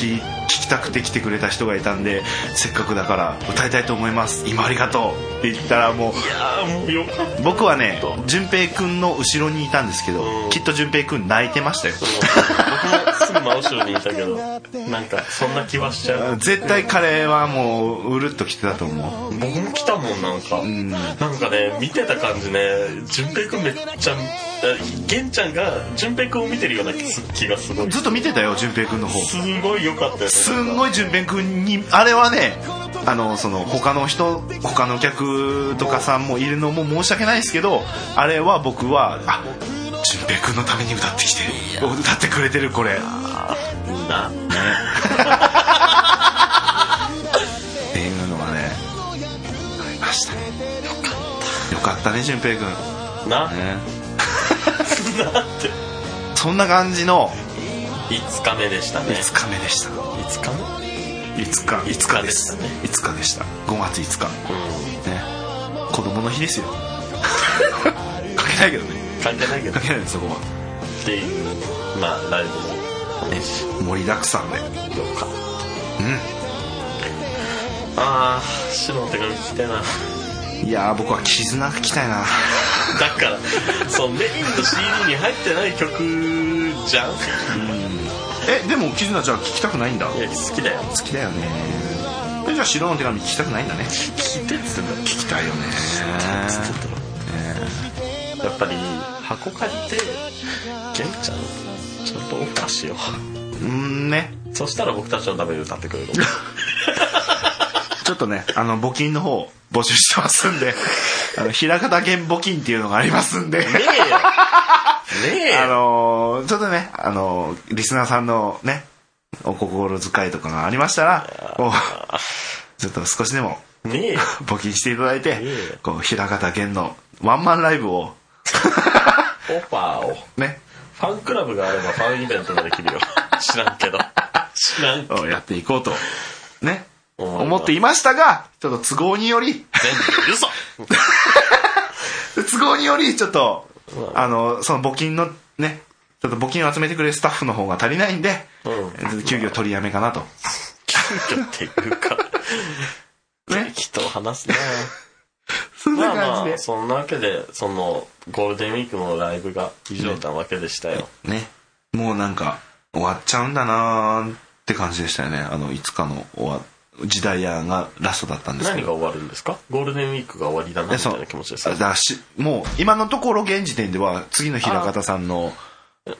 聞きたくて来てくれた人がいたんでせっかくだから歌いたいと思います。今ありがとうって言ったらもういやーもうよかった。僕はね淳平君の後ろにいたんですけどうん。きっと淳平君泣いてましたよ。僕もすぐ真後ろにいたけど なんかそんな気はしちゃう。絶対彼はもううるっと来てたと思う。僕も来たもんなんか、ん。なんかね見てた感じね淳平君めっちゃえ玄ちゃんが淳平君を見てるような気がすごい。ずっと見てたよ淳平君の方。すごい良かったよね。すんごい淳平君にあれはねあのその他の人他のお客とかさんもいるのも申し訳ないですけどあれは僕はあ淳平君のために歌ってきて歌ってくれてるこれ。な。っていうのがねありましたね。よかった。ね淳平君。な、ねなんてそんな感じの。5日目でしたね。5日目でした。5日目？5日。5日です5日で5日でした。5月5日。うん。ね。子供の日ですよ。関係ないけどね。関係ないけど。関係ないそこは。っていうまあライブも。ね。盛りだくさんで。よか。っうん。たああ白の手紙聞きたいないやー僕は絆がきたいな。だからそうメインの CD に入ってない曲じゃん。えでも絆じゃあ聞きたくないんだ？いや好きだよ。好きだよね。えじゃあ白の手紙聞きたくないんだね。聞いてっつってんだ。聞きたいよね。つってんだ。ろやっぱり箱借りて玄ちゃんちょっとオファーしよう。んね。うそしたら僕たちのために歌ってくれる ちょっとねあの募金の方募集してますんで あの平方源募金っていうのがありますんで。ねえ。よねえ。よ あのーちょっとね、あのーリスナーさんのね、お心遣いとかがありましたら、こうちょっと少しでもね 募金していただいてえ、こう、平方源のワンマンライブを、オファーを。ね、ファンクラブがあればファンイベントができるよ。知らんけど。知らんけど。やっていこうと、ね、思っていましたが、ちょっと都合により、全部嘘 都合により、ちょっと、あの、その募金のね、ちょっと募金を集めてくれるスタッフの方が足りないんで、うん。急遽取りやめかなと。急遽っていうか。ね、人を話すね そんなまあ感じで。まあそんなわけでそのゴールデンウィークのライブが以上なわけでしたよ、ね。もうなんか終わっちゃうんだなーって感じでしたよね。あのいつかの終わ時代屋がラストだったんですけど。何が終わるんですか？ゴールデンウィークが終わりだなみたいな気持ちですだしもう今のところ現時点では次の平方さんの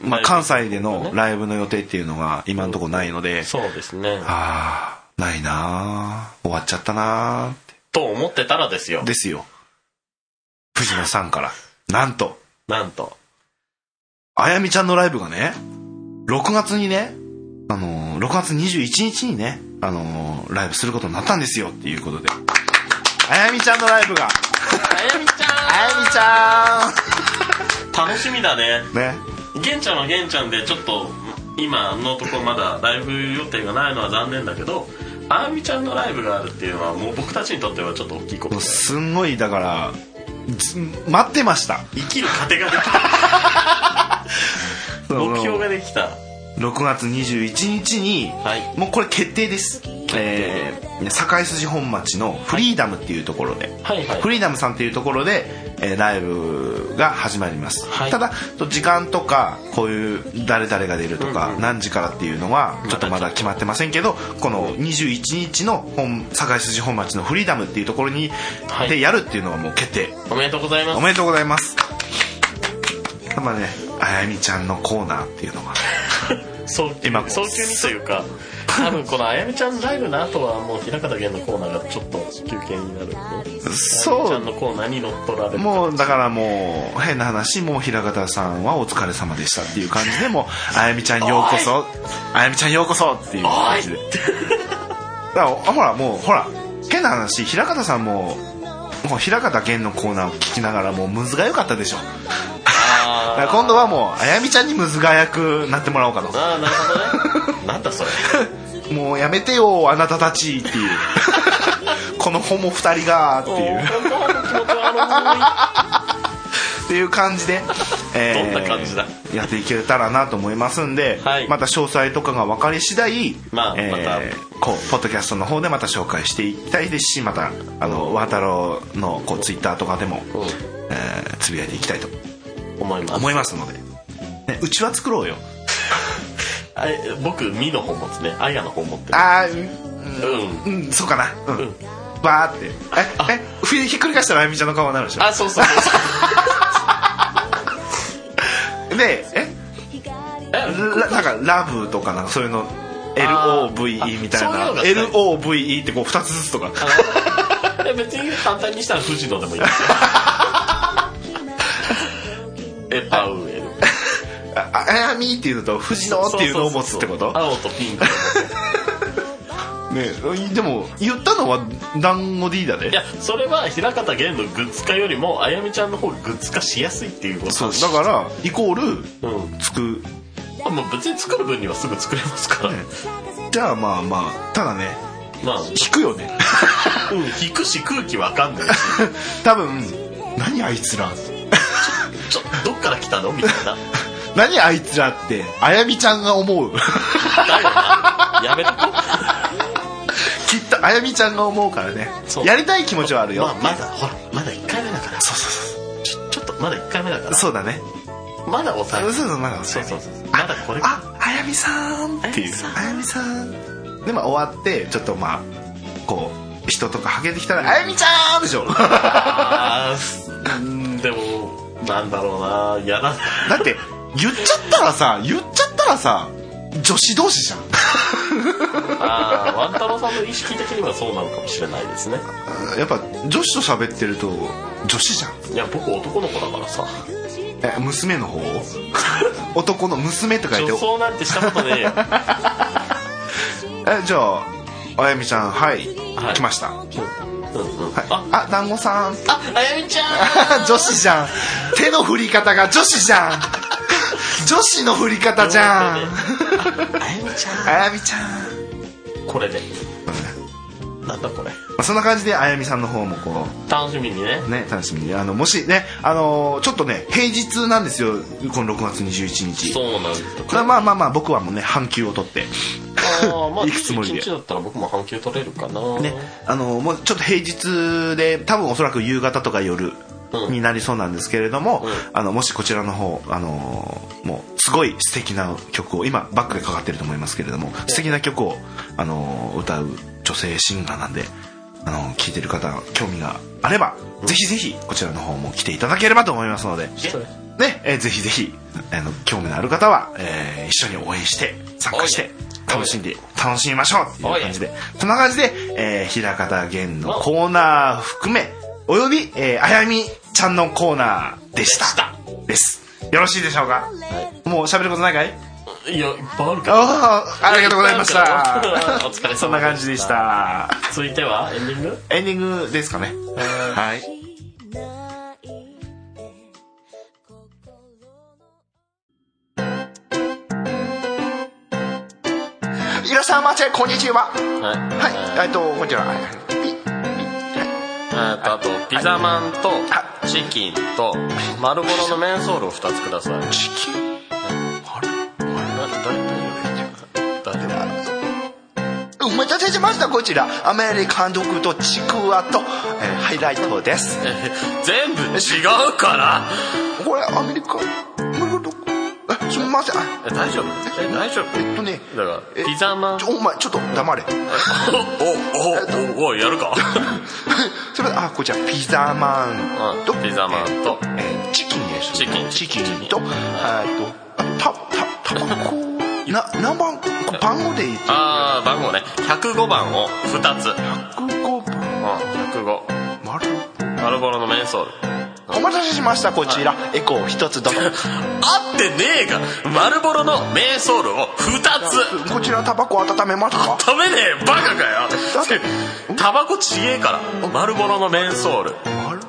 まあ、関西でのライブの予定っていうのが今のところないので、そうですね。ああないなー。終わっちゃったなと思ってたらですよ。てですよ。藤野さんから。なんと。なんと。あやみちゃんのライブがね、6月にね、あのー、6月21日にね、あのー、ライブすることになったんですよっていうことで。あやみちゃんのライブが、あやみちゃあやみちゃん。楽しみだね。んね。玄ちゃんは玄ちゃんでちょっと今のところまだライブ予定がないのは残念だけどあやみちゃんのライブがあるっていうのはもう僕たちにとってはちょっと大きいこと。すんごい、だから、ず待ってました。生きる糧ができた。目標ができた6月21日に、はい。もうこれ決定です。えー、堺筋本町のフリーダムっていうところで、はいはい。フリーダムさんっていうところで、えーライブが始まります、はい。ただと時間とかこういう誰々が出るとか、うんうん何時からっていうのはちょっとまだ決まってませんけどこの21日の本堺筋本町のフリーダムっていうところに、はい。でやるっていうのがもう決定。おめでとうございます。おめでとうございます。まあねあやみちゃんのコーナーっていうのが早急今早急にというか多分このあやみちゃんライブの後はもう平方源のコーナーがちょっと休憩になるそう。ゃんのコーナーに乗っ取られるもうだからもう変な話もう平方さんはお疲れ様でしたっていう感じでもうあやみちゃんようこそあやみちゃんようこそっていう感じで。だからほらもうほら変な話平方さんももう平方源のコーナーを聞きながらもうムズが良かったでしょから今度はもうあやみちゃんにムズが役なってもらおうかとーあーなるほどね。なんだそれ。もうやめてよあなたたちっていう。このホモ二人がっていう。っていう感じで、えどんな感じだ？やっていけたらなと思いますんで、はい。また詳細とかが分かり次第、まあえーこうポッドキャストの方でまた紹介していきたいですしまたあのワタロウのこうツイッターとかでも、い、うん。えーつぶやいていきたいと思います。思いますので、ね、うちは作ろうよ。あれ僕ミの本持つね。あやの本持ってる。ああうん。うん、うん、そうかな。うん、うん。バーって。ええふひっくり返したらあやみちゃんの顔になるでしょ？あそうそうそう。そ うでえ？え？ラなんかラブとかなんかそういうの？LOVE みたいな。LOVE ってこう2つずつとか。別に簡単にしたら藤野でもいい。ですよエパウエル。ああやみっていうのと藤野っていうのを持つってこと？青とピンク ねでも言ったのは団子 D だで？いやそれは平方源のグッズ化よりもあやみちゃんの方がグッズ化しやすいっていうこと。そうだからイコールうん。つく。あもう別に作る分にはすぐ作れますから、じゃあまあまあただねまあ。引くよね。うん引くし空気わかんないし。多分何あいつらちょどっから来たの？みたいな。何あいつらってあやみちゃんが思う。だよな。やめとこ きっとあやみちゃんが思うからね。そう。やりたい気持ちはあるよ、まあまだほらまだ1回目だから。そうそうちょちょっとまだ1回目だから。そうそうだね。まだ抑えそうそうまだそうそうそう。まだこれ。ああやみさんっていう。あやみさん。でまあ終わってちょっとまあこう人とかはけてきたら「あやみちゃん!」でしょ なんだろうな嫌だだって言っちゃったらさ言っちゃったらさ女子同士じゃん。ああワン太郎さんの意識的にはそうなのかもしれないですね。やっぱ女子と喋ってると女子じゃん。いや僕男の子だからさ。え娘の方？男の娘と書いて。女装なんてしたことねえよ。えじゃああやみちゃんはい、はい。来ました、うんああ団子さん。ああやみちゃん。女子じゃん。手の振り方が女子じゃん。女子の振り方じゃん。あやみちゃあやみちゃん、んこれで。なんだこれまあ、そんな感じであやみさんの方もこ楽しみにね。うね楽しみに。あのもしねあのーちょっとね平日なんですよこの6月21日。そうなんですよ。まあまあまあまあ僕はもうね半休を取ってあーまあ 行くつもりで。21日だったら僕も半休取れるかな。ねあのーもうちょっと平日で多分おそらく夕方とか夜うん。になりそうなんですけれども、うん。あのもしこちらの方あのーもうすごい素敵な曲を今バックでかかってると思いますけれども素敵な曲をあのー歌う女性シンガーなんであのー聴いてる方興味があれば、ぜひぜひこちらの方も来ていただければと思いますので、ねえーぜひぜひあの興味のある方は、えー一緒に応援して参加して楽しんで楽しみましょうっていう感じで。そんな感じで、えー、平方源のコーナー含めおよび、えーあやみちゃんのコーナーでした。でした。です。よろしいでしょうか、もう喋ることないかい？いやいっぱいあるけど。ああありがとうございました。お疲れ様でした。そんな感じでした。続いては？エンディング？エンディングですかね。はい。いらっしゃいませこんにちは。はい。はい。えっとこんにちは。はいえーとあとピザマンとチキンと丸ボロのメンソールを2つください。チキン待たせしましたこちら。アメリカンドッグとちくわと、えーハイライトです。え全部違うから。これアメリカえすみません。大丈夫？え大丈夫？えっとねだからえピザマンお前ちょっと黙れ。おおおおやるかそれあこちらピザマンとうんピザマンとえーチキンですチキンチキンとえーっとあたたタバコな何番番号で言ってああ番号ね。105番を2つ。うん105番105丸マルボロのメンソール。お待たせしましたこちら。エコー一つどうぞ。合ってねえがマルボロのメンソールを2つ。こちらタバコ温めますか？食べねえバカかよ。だって タバコちげえからマルボロのメンソール。丸。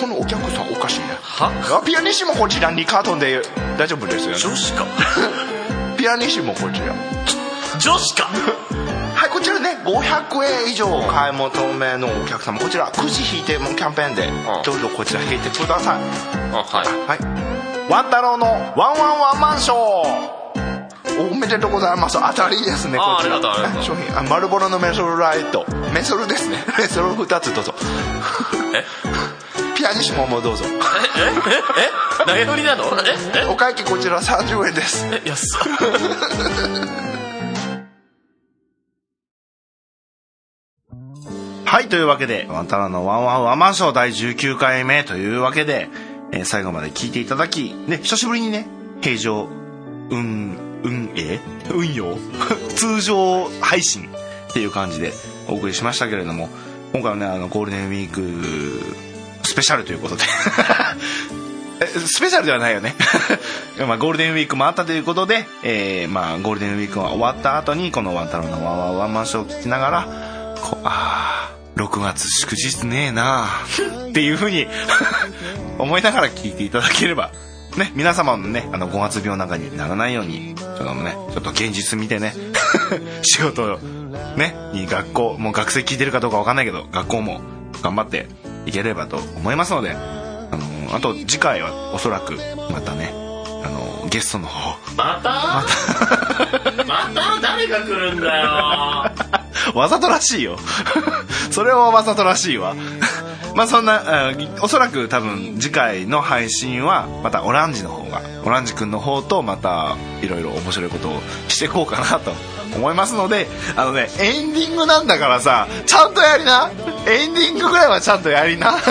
このお客さんおかしいねは？あピアニッシモこちら2カートンで大丈夫ですよね。女子か。ピアニッシモこちら。女子か？はいこちらね500円以上お買い求めのお客様。こちらくじ引いてもキャンペーンでどうぞこちら引いてください。あはい。はい。ワン太郎のワンワンワンマンショー。おめでとうございます。当たりですねあこちら。商品。あマルボロのメソルライト。メソルですね。メソル2つどうぞ。え？ピアニッシモもどうぞ。え？え？え？え投げ売りなの？え？お会計こちら30円です。え？え安っ。はい、というわけで、ワンタラのワンワンワンマンショー第19回目というわけで、えー最後まで聞いていただき、ね、久しぶりにね、平常、運、運営運用通常配信っていう感じでお送りしましたけれども、今回はね、あの、ゴールデンウィーク、スペシャルということで、スペシャルではないよね。まあ、ゴールデンウィークもあったということで、えーまあ、ゴールデンウィークが終わった後に、このワンタロウのワンワンワンマンショーを聞きながら、こあ6月祝日ねえなあっていうふうに思いながら聞いていただければ、ね、皆様のね、あの、5月病なんかにならないように、ちょっとね、ちょっと現実見てね、仕事、ね、に学校、もう学生聞いてるかどうかわかんないけど、学校も頑張っていければと思いますので、あの、あと次回はおそらくまたね、あの、ゲストの方、また？また誰が来るんだよ。わざとらしいよ。それはわざとらしいわ。まあそんなうんおそらく多分次回の配信はまたオランジの方がオランジ君の方とまたいろいろ面白いことをしていこうかなと思いますのであのねエンディングなんだからさちゃんとやりなエンディングぐらいはちゃんとやりな。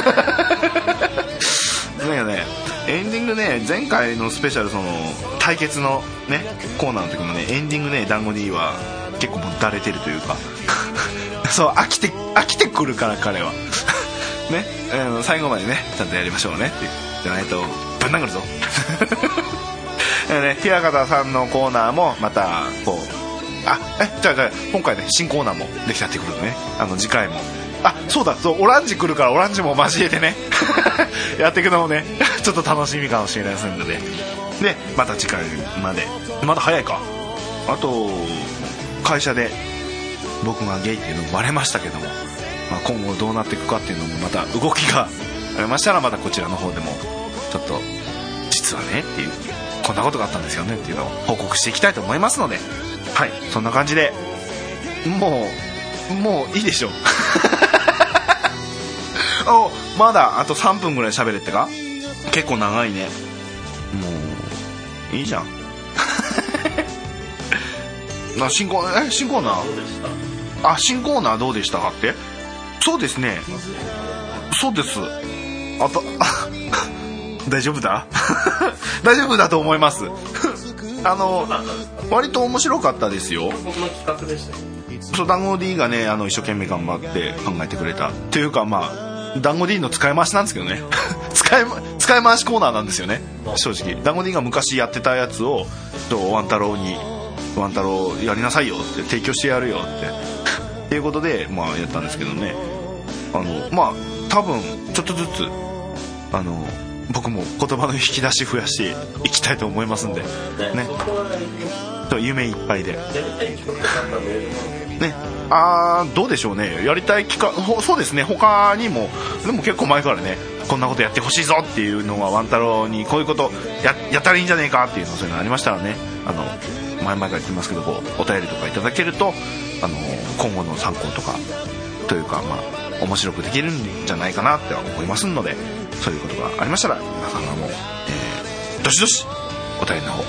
だよね。エンディングね前回のスペシャルその対決のねコーナーの時もねエンディングね団子 D は結構もうだれてるというか。そう飽きて飽きてくるから彼は。ね、うん最後までねちゃんとやりましょうねってじゃないとぶん殴るぞ。ね平方さんのコーナーもまたこうあえじゃあじゃあ今回ね新コーナーもできたってことでね。あの次回も。そうだそうオランジ来るからオランジも交えてね。やっていくのもねちょっと楽しみかもしれないですのででまた次回まで。まだ早いか。あと会社で僕がゲイっていうのもバレましたけども、まあ、今後どうなっていくかっていうのもまた動きがありましたらまたこちらの方でもちょっと実はねっていうこんなことがあったんですよねっていうのを報告していきたいと思いますのではいそんな感じでもうもういいでしょうおまだあと3分ぐらい喋れってか？結構長いね。もういいじゃん。な新コーナーえ新コーナー？あ新コーナーどうでしたかって？そうですね。そうです。あと 大丈夫だ？大丈夫だと思います。あの割と面白かったですよ。そう団子 D がねあの一生懸命頑張って考えてくれた。っていうかまあ団子 D の使い回しなんですけどね。使いま使い回しコーナーなんですよね。正直。団子 D が昔やってたやつをとワン太郎に「ワン太郎やりなさいよ」って提供してやるよって。っていうことでまあやったんですけどね。あのまあ多分ちょっとずつあの僕も言葉の引き出し増やしていきたいと思いますんで。ね。と夢いっぱいでね。あーどうでしょうね。やりたい企画そうですね。他にもでも結構前からねこんなことやってほしいぞっていうのはワン太郎にこういうことややったらいいんじゃねえかっていうのそういうのありましたらね。あの前々から言ってますけどこうお便りとかいただけると、あの今後の参考とかというかまあ面白くできるんじゃないかなって思いますのでそういうことがありましたら皆様も、えー、どしどしお便りの方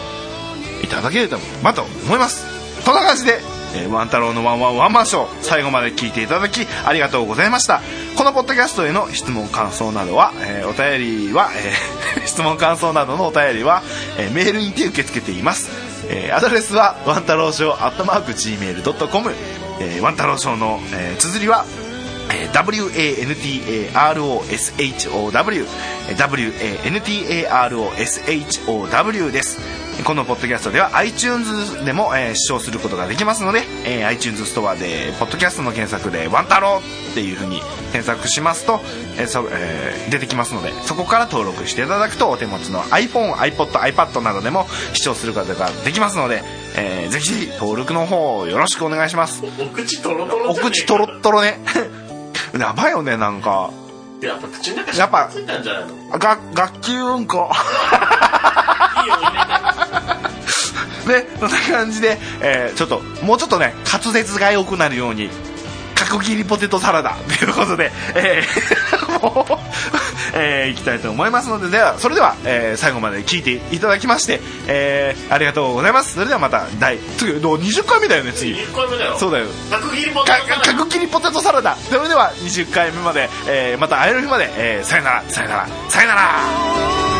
いただければと思います。そんな感じでえー、ワン太郎のワンワンワンマンショー最後まで聞いていただきありがとうございました。このポッドキャストへの質問感想などは、えー、お便りは、えー、質問感想などのお便りは、えメールにて受け付けています、えアドレスはワン太郎ショーアットマーク Gmail.com、えー、ワン太郎ショーの、え綴りは WANTAROSHOW WANTAROSHOW です。このポッドキャストでは iTunes でも、えー、視聴することができますので、えー、iTunes ストアでポッドキャストの検索で「ワン太郎」っていうふうに検索しますと、えーそえー、出てきますのでそこから登録していただくとお手持ちの iPhoneiPodiPad などでも視聴することができますので、えー、ぜひぜひ登録の方よろしくお願いします。お口トロトロお口トロットロねやばいよねなんか。やっぱ口の中やっぱついたんじゃないの？が学級うんこ。ね、そんな感じで、えー、ちょっと、もうちょっとね、滑舌が良くなるように、角切りポテトサラダ ということで、えー、もう、えー、いきたいと思いますので、では、それでは、えー、最後まで聞いていただきまして、えー、ありがとうございます。それではまた、第、次、20回目だよね、次。20回目だよ。そうだよ。角切りポテトサラダ。角切りポテトサラダ。それでは、20回目まで、えー、また会える日まで、えー、さよなら、さよなら、さよなら